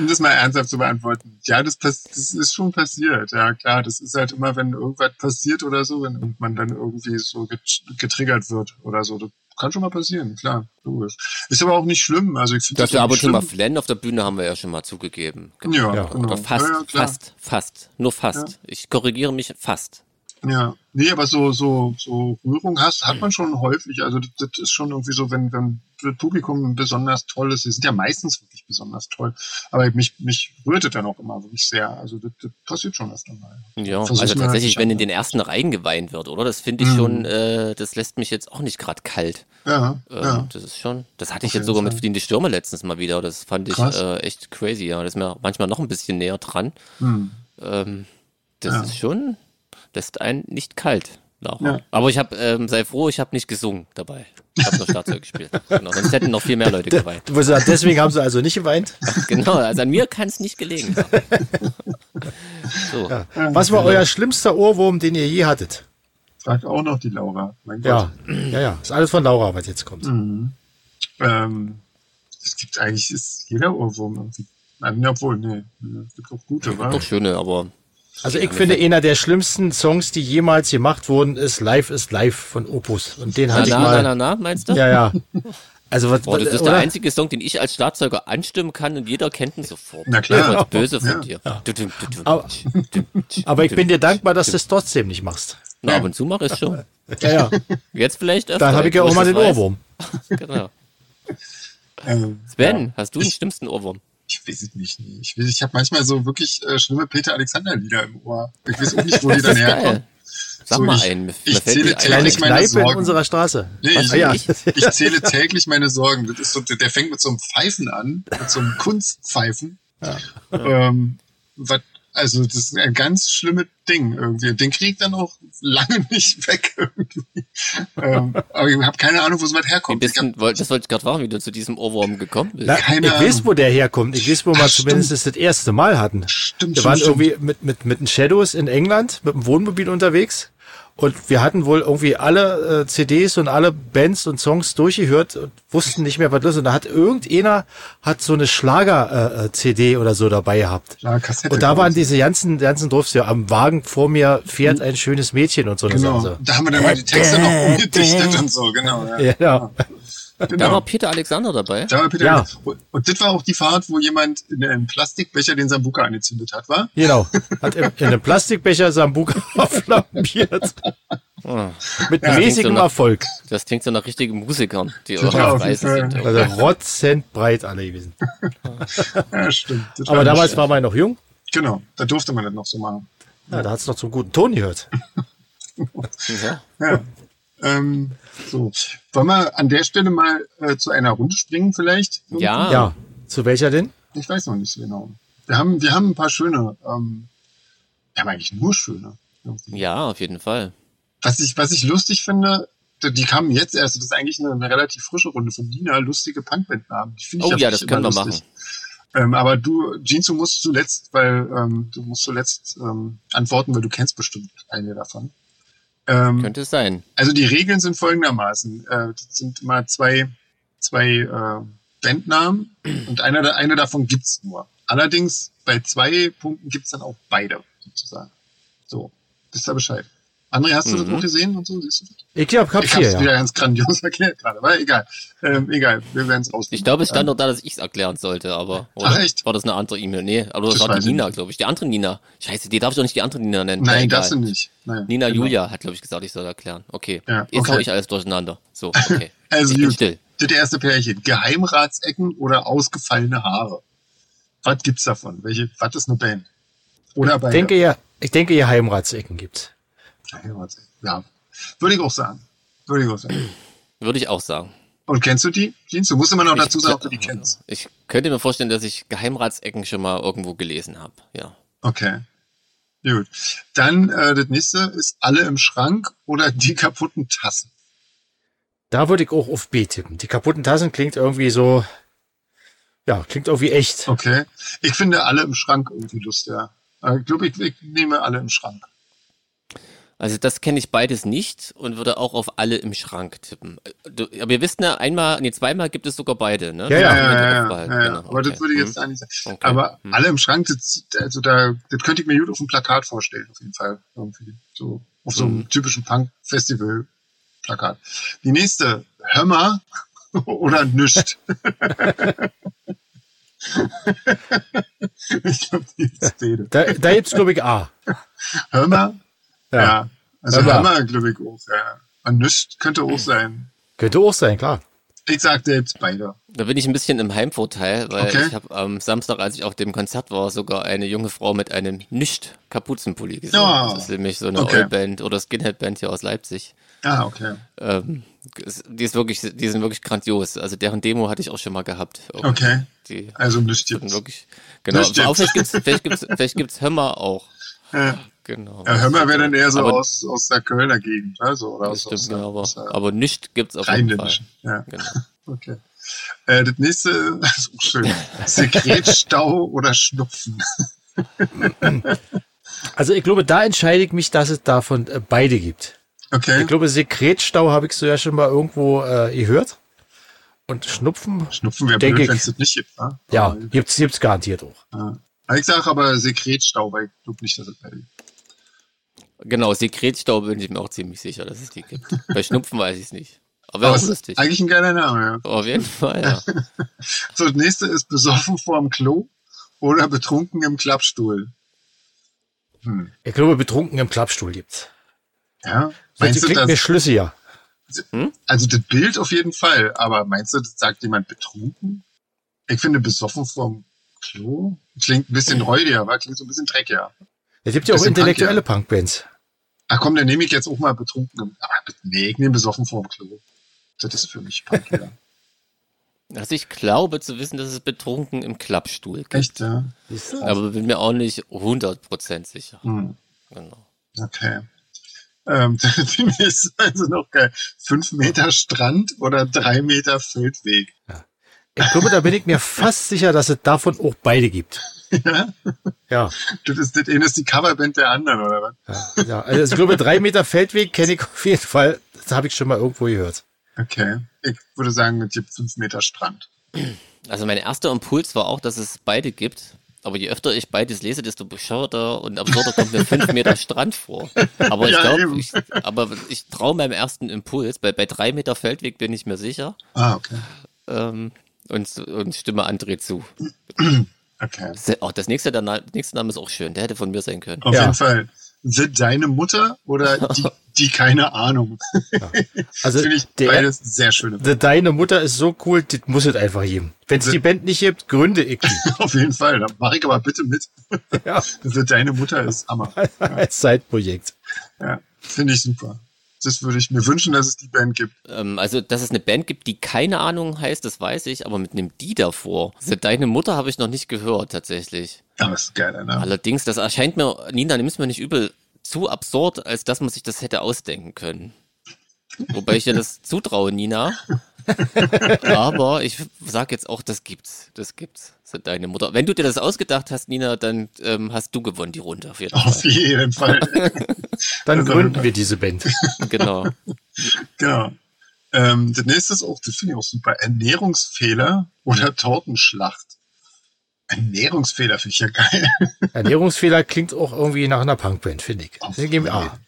um das mal ernsthaft zu beantworten. Ja, das, das ist schon passiert. Ja, klar. Das ist halt immer, wenn irgendwas passiert oder so, wenn man dann irgendwie so get getriggert wird oder so. Das kann schon mal passieren, klar. Logisch. Ist aber auch nicht schlimm. Also ich finde das wir auch ab und nicht zu mal flennen auf der Bühne haben wir ja schon mal zugegeben. Ja, Ja. genau. Oder fast, ja, ja, fast, fast. Nur fast. Ich korrigiere mich fast. Ja, nee, aber so, so, so Rührung hast, hat man schon häufig. Also das, das ist schon irgendwie so, wenn, wenn, Publikum besonders toll ist. Sie sind ja meistens wirklich besonders toll. Aber mich, mich rührte dann auch immer wirklich sehr. Also das, das passiert schon öfter mal. Ja, Versuch also mir tatsächlich, halt wenn in den ersten Reihen geweint wird, oder? Das finde ich Mhm. schon, äh, das lässt mich jetzt auch nicht gerade kalt. Ja, Ähm, ja. Das ist schon, das hatte ich jetzt sogar mit. Fliehende Stürme letztens mal wieder. Das fand ich äh, echt crazy, ja. Das ist mir manchmal noch ein bisschen näher dran. Hm. Ähm, das Ja. ist schon, lässt einen nicht kalt. Laura. Ja. Aber ich habe, ähm, sei froh, ich habe nicht gesungen dabei. Ich habe nur Schlagzeug [LAUGHS] gespielt. Genau, sonst hätten noch viel mehr Leute geweint. Deswegen haben sie also nicht geweint. [LAUGHS] Genau, also an mir kann es nicht gelegen haben. [LAUGHS] So. Ja. Was war euer schlimmster Ohrwurm, den ihr je hattet? Fragt auch noch die Laura. Mein Gott. Ja, ja, ja. Ist alles von Laura, was jetzt kommt. Mhm. Ähm, es gibt eigentlich ist jeder Ohrwurm irgendwie. Nein, obwohl, nee, nee, es gibt auch gute, wa? Doch schöne, aber Also ich finde, einer der schlimmsten Songs, die jemals gemacht wurden, ist Live is Live von Opus. Und den na, hatte ich mal. na, na, na, meinst du? Ja, ja. Also was, Boah, das ist oder? der einzige Song, den ich als Schlagzeuger anstimmen kann und jeder kennt ihn sofort. Na klar. Das ist böse von Ja. dir. Du, Aber- Aber ich bin dir dankbar, dass du es trotzdem nicht machst. Na, ab und zu mache ich schon. Ja, ja. Jetzt vielleicht öfter. Dann habe ich ja auch mal den weiß. Ohrwurm. Genau. Ähm, Sven, ja. hast du den schlimmsten Ohrwurm? Ich weiß es nicht. nee. Ich, weiß- ich habe manchmal so wirklich äh, schlimme Peter Alexander Lieder im Ohr. Ich weiß auch nicht, wo die [LAUGHS] dann herkommen. Sag So, mal ich- einen. Ich zähle die ein. Kleine Ich meine Kneipe in Sorgen. unserer Straße. Nee, ich, Ah, ja. ich, ich zähle täglich meine Sorgen. Das ist so, der fängt mit so einem Pfeifen an, mit so einem Kunstpfeifen. Ähm, was, also das ist ein ganz schlimmes Ding irgendwie. Den krieg ich dann auch lange [LAUGHS] nicht weg irgendwie. ähm, aber ich habe keine Ahnung, wo es weit Wie herkommt. bist Ich hab, das wollte ich gerade fragen, wie du zu diesem Ohrwurm gekommen bist. Na, Keine ich weiß, wo der herkommt. Ich weiß, wo wir zumindest das erste Mal hatten. stimmt, Wir stimmt, waren stimmt. irgendwie mit, mit, mit den Shadows in England, mit dem Wohnmobil unterwegs. Und wir hatten wohl irgendwie alle äh, CDs und alle Bands und Songs durchgehört und wussten nicht mehr, was los ist. Und da hat irgendeiner hat so eine Schlager-CD oder so dabei gehabt. Kassette, Und da waren diese ganzen, ganzen Dorfs ja am Wagen vor mir fährt ein schönes Mädchen und so Genau. Sache. Da haben wir dann mal die Texte noch umgedichtet und so, genau. Ja. [LAUGHS] Ja, ja. Da genau. war Peter Alexander dabei. Da war Peter Ja. und, und das war auch die Fahrt, wo jemand in einem Plastikbecher den Sambuka angezündet hat, war? Genau. Hat in, in einem Plastikbecher Sambuka [LAUGHS] flambiert. Ah, Mit Ja, mäßigem so nach- Erfolg. Das klingt so nach richtigen Musikern, die Ja, auch auf jeden Reise sind. Also rotzentbreit alle gewesen. [LAUGHS] Ja, stimmt. Das Aber war damals nicht war man noch jung. schlecht. Genau, da durfte man das noch so machen. Ja, da hat's noch zum guten Ton gehört. [LAUGHS] Ja. Ja. ähm, so. Wollen wir an der Stelle mal äh, zu einer Runde springen vielleicht? Ja. Ja. Zu welcher denn? Ich weiß noch nicht so genau. Wir haben, wir haben ein paar schöne, ähm, wir haben eigentlich nur schöne. irgendwie. ja, auf jeden Fall. Was ich, was ich lustig finde, die kamen jetzt erst, das ist eigentlich eine, eine relativ frische Runde von Nina, lustige Punkbandnamen. Die finde ich Oh ja, das können wir lustig. Ähm, aber du, Jeans, du musst zuletzt, weil ähm, du musst zuletzt ähm, antworten, weil du kennst bestimmt eine davon. Ähm, Könnte es sein. also die Regeln sind folgendermaßen. Äh, das sind immer zwei, zwei äh, Bandnamen und einer, eine davon gibt's nur. Allerdings bei zwei Punkten gibt's dann auch beide, sozusagen. So, wisst ihr Bescheid. André, hast du das Mhm. auch gesehen und so? Siehst du das? Ich glaub, hab Ich hab's vier, ja. wieder ganz grandios [LAUGHS] erklärt gerade, aber egal. Ähm, egal, wir werden es rausfinden. Ich glaube, es stand Ähm, nur da, dass ich es erklären sollte, aber. Ach, echt? War das eine andere E-Mail? Nee, aber das, Das war die ich Nina, glaube ich. Die andere Nina. Scheiße, die darf ich doch nicht die andere Nina nennen. Nein, Egal. darfst du nicht. Nein, Nina genau. Julia hat, glaube ich, gesagt, ich soll erklären. Okay. Ja, Jetzt okay. hau ich alles durcheinander. So, [LAUGHS] okay. Also ich still. Das erste Pärchen. Geheimratsecken oder ausgefallene Haare. Was gibt's davon? Welche, was ist eine Band? Oder Ich beide? denke ja, ich denke, ihr Heimratsecken gibt. Geheimratsecken. Ja. Würde ich auch sagen. Würde ich auch sagen. Würde ich auch sagen. Und kennst du die? Jeans, du musst immer noch Ich- dazu sagen, ob du die kennst. Ich könnte mir vorstellen, dass ich Geheimratsecken schon mal irgendwo gelesen habe. Ja. Okay. Gut. Dann äh, das nächste ist alle im Schrank oder die kaputten Tassen. Da würde ich auch auf B tippen. Die kaputten Tassen klingt irgendwie so, ja, klingt irgendwie echt. Okay. Ich finde alle im Schrank irgendwie lustiger. Äh, Ich glaube, ich, ich nehme alle im Schrank. Also das kenne ich beides nicht und würde auch auf alle im Schrank tippen. Äh, Du, aber ihr wisst ja, einmal, nee, zweimal gibt es sogar beide, ne? Ja, ja. Ja, ja, ja. Genau, Aber das würde ich Hm. jetzt da nicht sagen. Okay. Aber Hm. alle im Schrank, das, also da, das könnte ich mir gut auf dem Plakat vorstellen, auf jeden Fall. Irgendwie. So, auf so einem Mhm. typischen Punk-Festival-Plakat. Die nächste, Hömmer [LAUGHS] oder Nüscht. [LAUGHS] ich glaube, die ist beide. Da, da gibt's glaube ich A. Hömmer? Ja. Ja. Also Hömmer. Hömmer, glaube ich auch, ja. Und Nüscht könnte auch sein. Könnte auch sein, klar. Ich sag selbst beide. Da bin ich ein bisschen im Heimvorteil, weil Okay. ich habe am Samstag, als ich auf dem Konzert war, sogar eine junge Frau mit einem Nicht-Kapuzenpulli gesehen. Ja. Das ist nämlich so eine Okay. All-Band oder Skinhead-Band hier aus Leipzig. Ah, okay. Ähm, es- die ist wirklich, die sind wirklich grandios. Also deren Demo hatte ich auch schon mal gehabt. Okay. Die Also nicht jetzt. wirklich, genau. Das stimmt. Aber vielleicht gibt's, vielleicht gibt's, vielleicht gibt's Hömmer auch. Ja. Genau. Ja, Hör mal, wäre dann eher so Aber- aus, aus der Kölner Gegend, also, oder Das aus, aus stimmt, der, aber, aus der aber nicht gibt's auf jeden Fall. Ja, Genau. [LAUGHS] okay. Äh, das nächste [LAUGHS] ist auch schön. Sekretstau [LAUGHS] oder Schnupfen. Also ich glaube, da entscheide ich mich, dass es davon äh, beide gibt. Okay. Ich glaube, Sekretstau habe ich so ja schon mal irgendwo äh, gehört. Und Schnupfen, Schnupfen wäre Denke blöd, ich. wenn es das nicht gibt. Ne? ja, Aber, gibt's, gibt's garantiert auch. ja. Aber Ich sage aber Sekretstau, weil ich glaube nicht, dass es beide gibt. Genau, Sekretstau bin ich mir auch ziemlich sicher, dass es die gibt. Bei Schnupfen weiß ich es nicht. Aber es ist lustig. eigentlich ein geiler Name, ja. Auf jeden Fall, ja. [LAUGHS] So, das nächste ist besoffen vorm Klo oder betrunken im Klappstuhl. Hm. Ich glaube, betrunken im Klappstuhl gibt's. Ja. Das Meinst du klingt mir das? schlüssiger. Also das Bild auf jeden Fall, aber meinst du, das sagt jemand betrunken? Ich finde besoffen vorm Klo klingt ein bisschen räudiger, aber klingt so ein bisschen dreckiger. Es gibt ja auch intellektuelle Punkbands. Ach komm, dann nehme ich jetzt auch mal betrunken. im- Aber nee, ich nehme besoffen vorm Klo. Das ist für mich punkiger. [LAUGHS] Also ich glaube zu wissen, dass es betrunken im Klappstuhl gibt. Echt, ja? Aber bin mir auch nicht 100% sicher. Hm. Genau. Okay. Ähm, [LAUGHS] die ist also noch geil. Fünf Meter Strand oder drei Meter Feldweg. Ich glaube, da bin ich mir fast sicher, dass es davon auch beide gibt. Ja? Ja, Das ist, das eine ist die Coverband der anderen, oder was? ja, ja. Also ich glaube, drei Meter Feldweg kenne ich auf jeden Fall. Das habe ich schon mal irgendwo gehört. Okay. Ich würde sagen, es gibt fünf Meter Strand. Also mein erster Impuls war auch, dass es beide gibt. Aber je öfter ich beides lese, desto bescheuerter und absurder kommt mir fünf Meter Strand vor. Aber ich Ja, glaube, ich, aber ich traue meinem ersten Impuls. Bei, bei drei Meter Feldweg bin ich mir sicher. Ah, okay. Ähm, und, und stimme André zu. [CLEARS THROAT] Okay. Oh, das nächste, der nächste Name ist auch schön. Der hätte von mir sein können. Auf Ja. jeden Fall. Sind deine Mutter oder die, [LAUGHS] die keine Ahnung? Also Finde ich der, beides sehr schöne. der Deine Mutter ist so cool, das muss es einfach geben. Wenn es die Band nicht gibt, gründe ich die. [LAUGHS] Auf jeden Fall. Da mache ich aber bitte mit. Ja, Sind deine Mutter ist Hammer. [LAUGHS] als Zeitprojekt. Ja, finde ich super. Das würde ich mir wünschen, dass es die Band gibt. Ähm, also, dass es eine Band gibt, die keine Ahnung heißt, das weiß ich, aber mit einem Die davor. Also, deine Mutter habe ich noch nicht gehört, tatsächlich. Aber ist geil, ne? Allerdings, das erscheint mir, Nina, nimm's mir nicht übel, zu absurd, als dass man sich das hätte ausdenken können. Wobei ich dir das [LAUGHS] zutraue, Nina. [LAUGHS] Aber ich sag jetzt auch, das gibt's. Das gibt's. Das ist deine Mutter. Wenn du dir das ausgedacht hast, Nina, dann ähm, hast du gewonnen, die Runde auf jeden Fall. Auf jeden Fall. [LAUGHS] Dann Also- gründen wir diese Band. [LAUGHS] Genau. genau. Ähm, das nächste ist auch, das finde ich auch super. Ernährungsfehler oder Tortenschlacht. Ernährungsfehler finde ich ja geil. [LAUGHS] Ernährungsfehler klingt auch irgendwie nach einer Punkband, finde ich. Auf Wir geben A.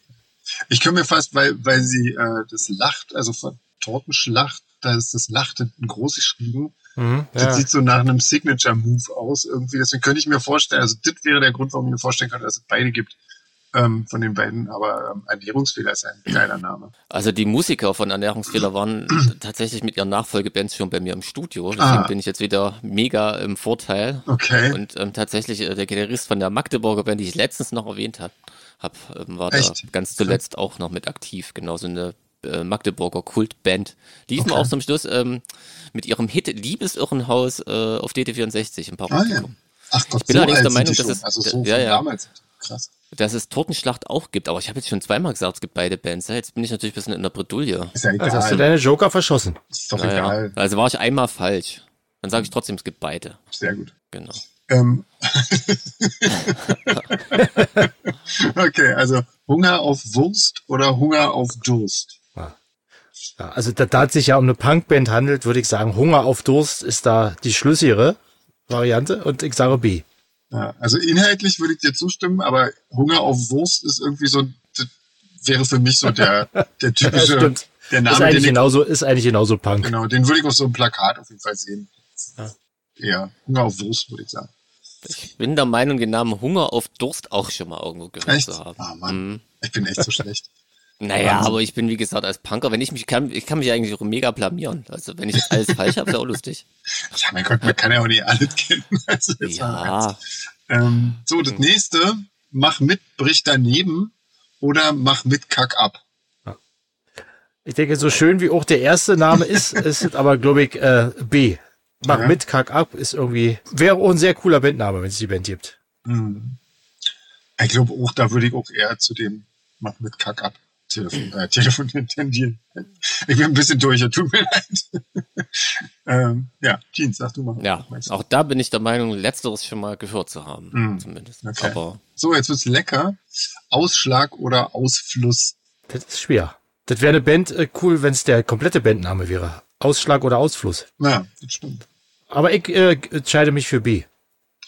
Ich kann mir fast, weil, weil sie äh, das Lacht, also von Tortenschlacht, da ist das Lacht hinten groß geschrieben. Mhm, Das ja. sieht so nach einem Signature-Move aus irgendwie. Deswegen könnte ich mir vorstellen, also das wäre der Grund, warum ich mir vorstellen könnte, dass es beide gibt ähm, von den beiden. Aber ähm, Ernährungsfehler ist ein geiler Name. Also die Musiker von Ernährungsfehler waren [CLEARS THROAT] tatsächlich mit ihren Nachfolgebands schon bei mir im Studio. Deswegen Ah. bin ich jetzt wieder mega im Vorteil. Okay. Und ähm, tatsächlich äh, der Gitarrist von der Magdeburger Band, die ich letztens noch erwähnt habe, hab, ähm, war Echt? da ganz zuletzt auch noch mit aktiv. Genauso eine äh, Magdeburger Kultband. Die liefen Okay. auch zum Schluss ähm, mit ihrem Hit Liebesirrenhaus äh, auf DT64 im Ah, ja. Ach Gott, Ich bin allerdings alt der Meinung, dass es- also so ja, ja. damals. Krass. Dass es Totenschlacht auch gibt, aber ich habe jetzt schon zweimal gesagt, es gibt beide Bands. Ja, Jetzt bin ich natürlich ein bisschen in der Bredouille. Ist ja egal. Also hast du deine Joker verschossen. ist doch Naja, egal. also war ich einmal falsch. Dann sage ich trotzdem, es gibt beide. Sehr gut. Genau. Ähm. [LAUGHS] okay, also Hunger auf Wurst oder Hunger auf Durst? Ja, also da, da es sich ja um eine Punkband handelt, würde ich sagen, Hunger auf Durst ist da die schlüssigere Variante und ich sage B. Ja, also inhaltlich würde ich dir zustimmen, aber Hunger auf Wurst ist irgendwie so, das wäre für mich so der, [LAUGHS] der typische, stimmt. der Ist Name, den eigentlich ich, genauso, ist eigentlich genauso Punk. genau, den würde ich auf so einem Plakat auf jeden Fall sehen. Ja. Ja, Hunger auf Wurst, würde ich sagen. Ich bin der Meinung, den Namen Hunger auf Durst auch schon mal irgendwo gehört Echt? zu haben. Ah, Mann. Mhm. Ich bin echt so schlecht. Naja, aber ich bin wie gesagt als Punker, wenn ich mich kann, ich kann mich eigentlich auch mega blamieren. Also wenn ich jetzt alles falsch habe, ist auch lustig. [LAUGHS] Ja, mein Gott, man kann ja auch nicht alles kennen. [LAUGHS] Also Ja. Ähm, so, das nächste, mach mit, brich daneben oder mach mit, kack ab. Ich denke, so schön wie auch der erste Name ist, [LAUGHS] ist es aber, glaube ich, äh, B. Mach Ja. mit, kack ab, ist irgendwie, wäre auch ein sehr cooler Bandname, wenn es die Band gibt. Hm. Ich glaube auch, da würde ich auch eher zu dem mach mit, kack ab. Telefon, äh, Telefon [LAUGHS] tendieren. Ich bin ein bisschen durch, ja, tut mir leid. [LAUGHS] ähm, ja, Jeans, sag du mal. ja. Auch da bin ich der Meinung, letzteres schon mal gehört zu haben, Mhm. zumindest. Okay. Aber So, jetzt wird's lecker. Ausschlag oder Ausfluss. Das ist schwer. Das wäre eine Band äh, cool, wenn es der komplette Bandname wäre. Ausschlag oder Ausfluss. Na, das stimmt. Aber ich äh, entscheide mich für B.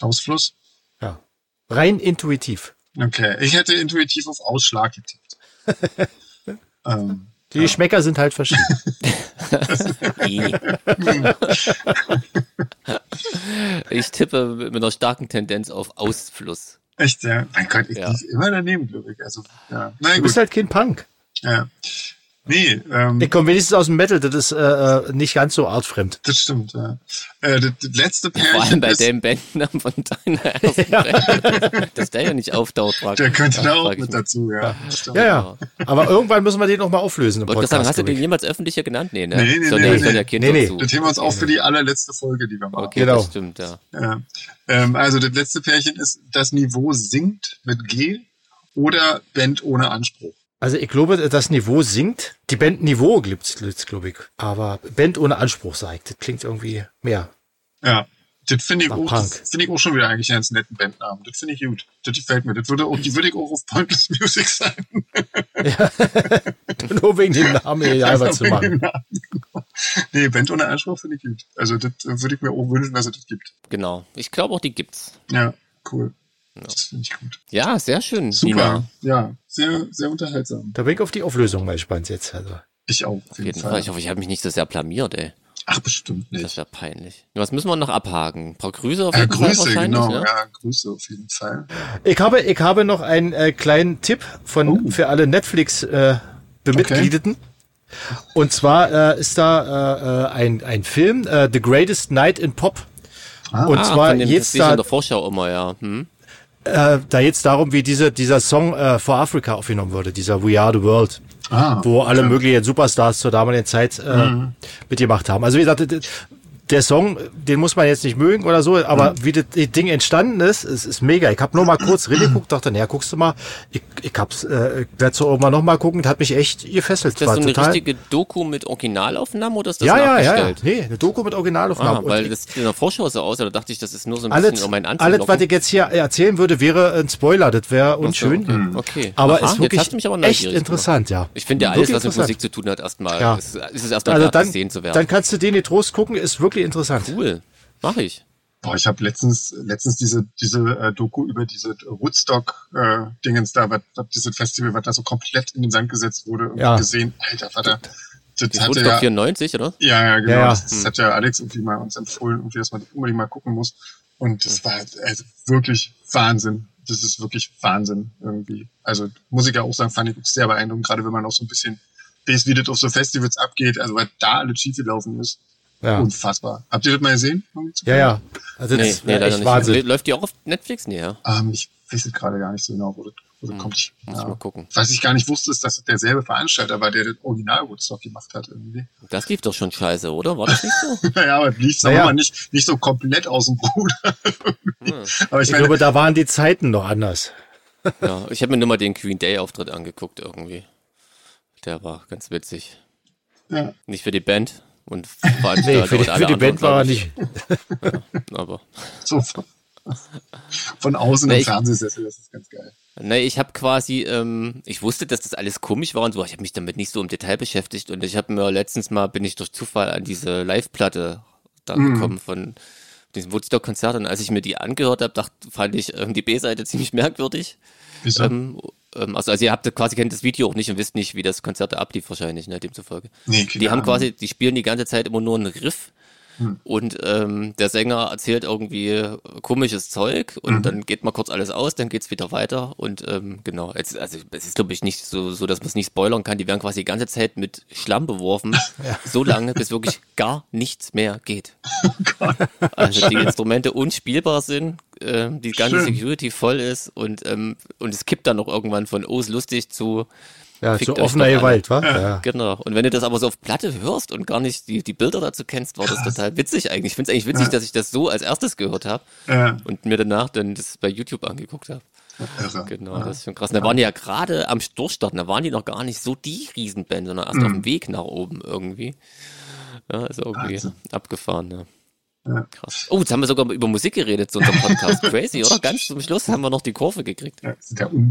Ausfluss? Ja. Rein intuitiv. Okay, ich hätte intuitiv auf Ausschlag getippt. Ähm, Die Geschmäcker sind halt verschieden. [LAUGHS] ich tippe mit einer starken Tendenz auf Ausfluss. echt, ja. Mein Gott, ich Ja. lieg immer daneben, glaube ich. Also, ja. Na Du gut. bist halt kein Punk. Ja. Nee, ähm, Ich komme wenigstens aus dem Metal, das ist äh, äh, nicht ganz so artfremd. das stimmt, ja. Äh, das, das letzte Vor allem Pärchen bei ist, dem Bandnamen von deiner [LAUGHS] ersten Band. Dass der ja nicht auftaucht, der könnte da auch mit dazu, ja. Ja, ja. Aber irgendwann müssen wir den noch mal auflösen im gerade sagen, Podcast. hast du den jemals öffentlicher genannt? Nee, ne? Nee, nee, soll nee, ja, nee, ja nee. Kind Nee, nee. Das wir uns auf für die allerletzte Folge, die wir machen. Okay, Genau. das stimmt, ja. Ja. Ähm, also das letzte Pärchen ist, das Niveau sinkt mit G oder Band ohne Anspruch. Also ich glaube, das Niveau sinkt. Die Band Niveau gibt's, glaube ich. Aber Band ohne Anspruch sagt. Das klingt irgendwie mehr. Ja. Das finde ich, auch- das finde ich auch schon wieder eigentlich einen netten Bandnamen. Das finde ich gut. Das gefällt mir. Das würde auch, die würde ich auch auf Pointless Music sein. [LAUGHS] Nur wegen dem Namen halber zu machen. nee, Band ohne Anspruch finde ich gut. Also das äh, würde ich mir auch wünschen, dass es das gibt. Genau. Ich glaube auch, die gibt's. Ja, cool. Das finde ich gut. Ja, sehr schön. Super. Nina. Ja, sehr, sehr unterhaltsam. Da bin ich auf die Auflösung mal gespannt jetzt. Also. Ich auch. Auf jeden Fall. Ich hoffe, ich habe mich nicht so sehr blamiert, ey. Ach, bestimmt Das nicht. wäre peinlich. Was müssen wir noch abhaken? Ein paar Grüße auf Äh, jeden Fall Grüße, wahrscheinlich, genau. ne? Ja, Grüße auf jeden Fall. Ich habe, ich habe noch einen äh, kleinen Tipp von Oh. für alle Netflix äh, Bemitgliedeten. Und zwar äh, ist da äh, äh, ein, ein Film, äh, The Greatest Night in Pop. Ah, Und Ah, zwar von dem, jetzt das da, in der Vorschau immer, ja. Hm? Äh, da jetzt darum, wie diese, dieser Song äh, for Africa aufgenommen wurde, dieser We Are the World, Ah, wo alle okay. möglichen Superstars zur damaligen Zeit äh, Mhm. mitgemacht haben. Also wie gesagt, der Song, den muss man jetzt nicht mögen oder so, aber Mhm. wie das Ding entstanden ist, ist, ist mega. Ich habe nur mal kurz reingeguckt, dachte, naja, guckst du mal, ich, ich hab's, äh, ich werde so irgendwann noch mal gucken, das hat mich echt gefesselt. Ist das War so eine total, richtige Doku mit Originalaufnahmen oder ist das ja, ja, ja, ja, nachgestellt? nee, eine Doku mit Originalaufnahmen. Ah, Und weil ich- das sieht in der Vorschau so aus, da dachte ich, das ist nur so ein alles, bisschen um meinen alles, anzulocken. was ich jetzt hier erzählen würde, wäre ein Spoiler, das wäre Ach so, unschön. Okay. Aber Aha, ist wirklich aber echt gemacht. interessant, ja. Ich finde ja alles, was mit. Musik zu tun hat, erstmal, Ja. ist, ist es erstmal Also dann, gesehen zu werden. dann kannst du den Trost gucken, ist wirklich interessant. cool. Mach ich. Boah, ich habe letztens, letztens diese, diese äh, Doku über diese Woodstock-Dingens da, was, was dieses Festival, was da so komplett in den Sand gesetzt wurde, Ja. gesehen. Alter Vater. Das Das wurde doch ja, 94, oder? ja, ja, genau. Ja, ja. Das, das hat ja Alex irgendwie mal uns empfohlen, irgendwie, dass man das unbedingt mal gucken muss. Und das war also wirklich Wahnsinn. Das ist wirklich Wahnsinn irgendwie. Also muss ich ja auch sagen, fand ich sehr beeindruckend, gerade wenn man auch so ein bisschen weiß, wie das auf so Festivals abgeht, also was da alles schief gelaufen ist. Ja, Unfassbar. Habt ihr das mal gesehen? ja, ja. Also das Nee, ist nee, leider echt nicht. Wahnsinn. Läuft die auch auf Netflix? Nee, ja. Ähm, ich weiß es gerade gar nicht so genau, wo das, wo das Hm, kommt. Ich, Muss ich ja. mal gucken. Was ich gar nicht wusste, ist, dass es derselbe Veranstalter war, der das Original Woodstock gemacht hat irgendwie. Das lief doch schon scheiße, oder? War das nicht so? [LAUGHS] naja, aber es lief, sagen wir Naja. mal, nicht, nicht so komplett aus dem Ruder. Hm. aber ich, Ich meine, glaube, da waren die Zeiten noch anders. Ja, ich habe mir nur mal den Green Day Auftritt angeguckt irgendwie. Der war ganz witzig. ja, Nicht für die Band und Nee, Veranstalter für die, für die Band war er nicht. [LAUGHS] Aber so von, außen Nee, im ich- Fernsehsessel, das ist ganz geil. Nee, ich habe quasi, ähm, ich wusste, dass das alles komisch war und so, aber ich habe mich damit nicht so im Detail beschäftigt und ich habe mir letztens mal, bin ich durch Zufall an diese Live-Platte da Mhm. gekommen von diesem Woodstock-Konzert und als ich mir die angehört habe, dachte, fand ich ähm, die B-Seite ziemlich merkwürdig. Wieso? Ähm, ähm, also, also ihr habt quasi kennt das Video auch nicht und wisst nicht, wie das Konzert da ablief wahrscheinlich, ne, demzufolge. nee, Die haben quasi, die spielen die ganze Zeit immer nur einen Riff Hm. Und ähm, der Sänger erzählt irgendwie komisches Zeug und mhm. dann geht mal kurz alles aus, dann geht's wieder weiter. Und ähm, genau, jetzt, also es ist glaube ich nicht so, so dass man es nicht spoilern kann. Die werden quasi die ganze Zeit mit Schlamm beworfen, [LAUGHS] ja. so lange, bis wirklich gar nichts mehr geht. [LAUGHS] Oh also die Instrumente unspielbar sind, äh, die ganze Schön. Security voll ist und, ähm, und es kippt dann noch irgendwann von oh, ist lustig zu ja, so offener Gewalt, wa? Ja. Genau. Und wenn du das aber so auf Platte hörst und gar nicht die, die Bilder dazu kennst, war das total witzig eigentlich. Ich finde es eigentlich witzig, ja. dass ich das so als erstes gehört habe ja. und mir danach dann das bei YouTube angeguckt habe. Genau, das ist schon krass. Da waren die ja gerade am Durchstarten, da waren die noch gar nicht so die Riesenband, sondern erst mhm. auf dem Weg nach oben irgendwie. Ja, ist irgendwie also. abgefahren, ja. Ja. Krass. Oh, jetzt haben wir sogar über Musik geredet zu unserem Podcast. [LAUGHS] Crazy, oder? Ganz zum Schluss haben wir noch die Kurve gekriegt. Ja,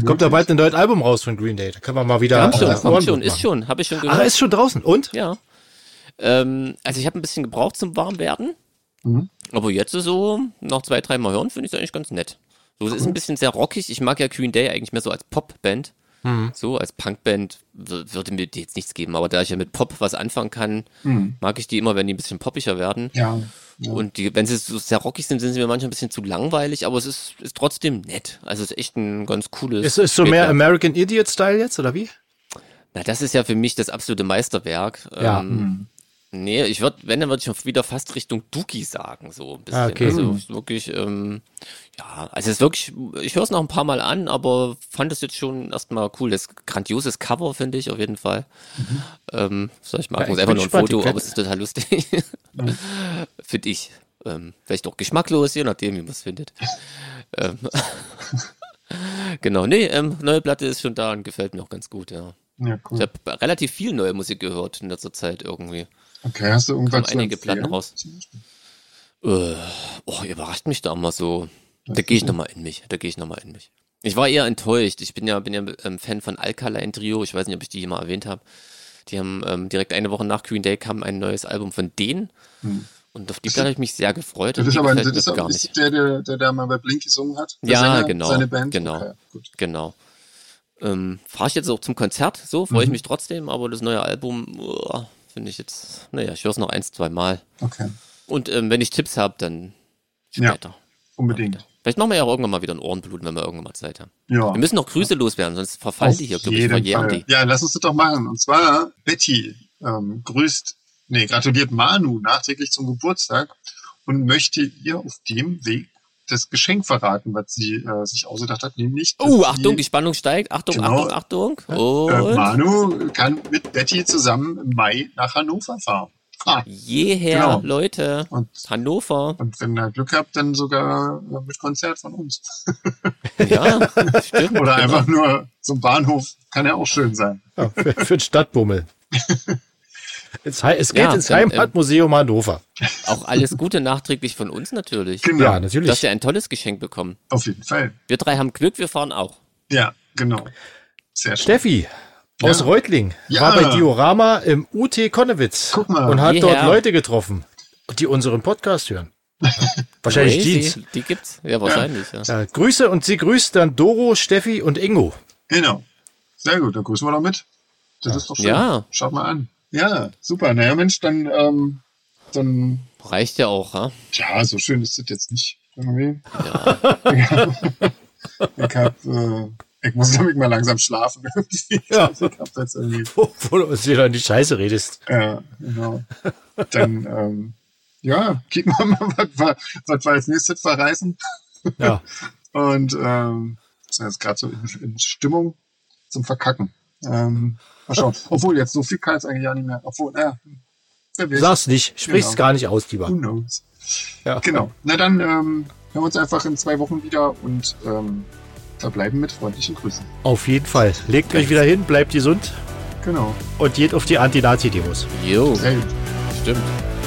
Kommt da bald ein neues Album raus von Green Day. Da können wir mal wieder. Ja, schon, kommt schon, ist schon, habe ich schon gehört. Ah, ist schon draußen. Und? Ja. Ähm, also ich habe ein bisschen gebraucht zum Warmwerden. Mhm. Aber jetzt so, noch zwei, drei Mal hören, finde ich es eigentlich ganz nett. So, es ist ein bisschen sehr rockig. Ich mag ja Green Day eigentlich mehr so als Popband. Mhm. So, als Punkband würde mir die jetzt nichts geben. Aber da ich ja mit Pop was anfangen kann, mhm. mag ich die immer, wenn die ein bisschen poppiger werden. Ja. Ja. Und die, wenn sie so sehr rockig sind, sind sie mir manchmal ein bisschen zu langweilig, aber es ist, ist trotzdem nett. Also es ist echt ein ganz cooles. Ist es so mehr American Idiot-Style jetzt, oder wie? Na, das ist ja für mich das absolute Meisterwerk. Ja. Ähm, hm. Nee, ich würde, wenn, dann würde ich wieder fast Richtung Dookie sagen, so ein bisschen. Ah, okay. Also hm. wirklich, ähm, ja, also es ist wirklich, ich höre es noch ein paar Mal an, aber fand es jetzt schon erstmal cool. Das grandioses Cover, finde ich, auf jeden Fall. Mhm. Ähm, so, ich mag ja, es einfach nur ein Foto, aber es ist total lustig. [LAUGHS] Mhm. finde ich. Ähm, vielleicht auch geschmacklos, je nachdem, wie man es findet. [LAUGHS] ähm, [LAUGHS] genau, nee, ähm, neue Platte ist schon da und gefällt mir auch ganz gut, ja. Ja, cool. Ich habe relativ viel neue Musik gehört in letzter Zeit irgendwie. Okay, hast du irgendwas Kommen einige Platten raus. Äh, oh, überrascht mich da mal so. Da gehe ich nochmal in mich. Da gehe ich nochmal in mich. Ich war eher enttäuscht. Ich bin ja, bin ja ähm, Fan von Alkaline Trio. Ich weiß nicht, ob ich die hier mal erwähnt habe. Die haben ähm, direkt eine Woche nach Green Day kam ein neues Album von denen. Hm. Und auf die Platte habe ich mich sehr gefreut. Das ist aber das ist, gar nicht. der, der, der da mal bei Blink gesungen hat? Ja, Sänger, genau. Seine Band? Genau. Okay, genau. Ähm, Fahre ich jetzt auch zum Konzert, so freue ich mhm. mich trotzdem, aber das neue Album, oh, finde ich jetzt, naja, ich höre es noch ein, zwei Mal. Okay. Und ähm, wenn ich Tipps habe, dann später. Ja, unbedingt. Vielleicht machen wir ja auch irgendwann mal wieder ein Ohrenblut, wenn wir irgendwann mal Zeit haben. Ja. Wir müssen noch Grüße loswerden, sonst verfallen die hier, glaube ich, verjähren die. Ja, lass uns das doch machen. Und zwar, Betty ähm, grüßt, nee, gratuliert Manu nachträglich zum Geburtstag und möchte ihr auf dem Weg das Geschenk verraten, was sie äh, sich ausgedacht hat, nämlich. Oh, Achtung, die Spannung steigt. Achtung, genau, Achtung, Achtung. Äh, Manu kann mit Betty zusammen im Mai nach Hannover fahren. Ah, Jeher, genau. Leute. Und, Hannover. Und wenn ihr Glück habt, dann sogar äh, mit Konzert von uns. [LAUGHS] ja, stimmt. Oder genau. einfach nur zum Bahnhof. Kann ja auch schön sein. Ja, für, für den Stadtbummel. [LAUGHS] Es, es geht ja, ins Heimatmuseum Hannover. Auch alles Gute nachträglich von uns natürlich. Genau. Ja, natürlich. Du hast ja ein tolles Geschenk bekommen. Auf jeden Fall. Wir drei haben Glück, wir fahren auch. Ja, genau. Sehr schön. Steffi aus ja. Reutling ja. war bei Diorama im UT Konnewitz Guck mal. und hat yeah. dort Leute getroffen, die unseren Podcast hören. [LAUGHS] wahrscheinlich Jeans. Die gibt's, ja wahrscheinlich. Ja. Ja. Grüße und sie grüßt dann Doro, Steffi und Ingo. Genau. Sehr gut, dann grüßen wir doch mit. Das ist doch schön. Ja. Schaut mal an. Ja, super. Naja, Mensch, dann, ähm, dann. Reicht ja auch, ha? Ja, so schön ist das jetzt nicht. Irgendwie. Ja. [LAUGHS] ich hab, äh, ich muss nämlich mal langsam schlafen. [LAUGHS] ja. Ich hab jetzt irgendwie. [LAUGHS] Wo, wo du uns wieder in die Scheiße redest. Ja, genau. Dann, ähm, ja, kicken wir mal, was wir, was wir als nächstes verreißen. Ja. Und ähm, sind jetzt gerade so in, in Stimmung zum Verkacken. Ähm, Mal schauen. [LAUGHS] Obwohl, jetzt so viel kann es eigentlich ja nicht mehr. Obwohl, naja. Sag's nicht. Sprich's genau. gar nicht aus, lieber. Who knows? Ja. Genau. Na dann ähm, hören wir uns einfach in zwei Wochen wieder und ähm, verbleiben mit freundlichen Grüßen. Auf jeden Fall. Legt euch wieder hin, bleibt gesund. Genau. Und geht auf die Anti-Nazi-Demos. Jo. Stimmt.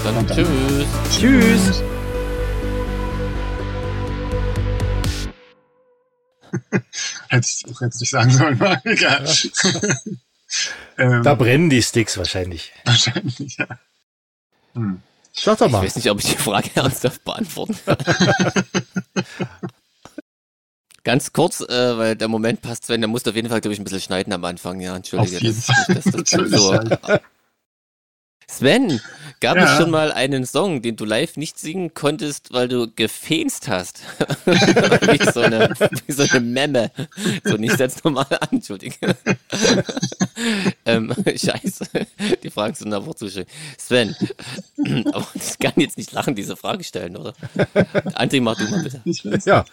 Dann, dann tschüss. Tschüss. tschüss. [LAUGHS] hätte ich auch jetzt nicht sagen sollen, war [LAUGHS] egal. Ja. Ähm, da brennen die Sticks wahrscheinlich. Wahrscheinlich, ja. Hm. Sag doch mal. Ich weiß nicht, ob ich die Frage [LAUGHS] ernsthaft beantworten kann. [LAUGHS] Ganz kurz, äh, weil der Moment passt, Sven, der muss auf jeden Fall, glaube ich, ein bisschen schneiden am Anfang. Ja, entschuldige. Auf jeden das, Fall. Nicht, dass das so, Sven, gab Ja. es schon mal einen Song, den du live nicht singen konntest, weil du gefenst hast? [LAUGHS] wie, so eine, wie so eine Memme. So nicht setz normal an, [LAUGHS] Entschuldige. [LAUGHS] ähm, scheiße, die Fragen sind aber zu schön. Sven, [CLEARS THROAT] aber ich kann jetzt nicht lachen, diese Frage stellen, oder? André, mach du mal bitte. Ja,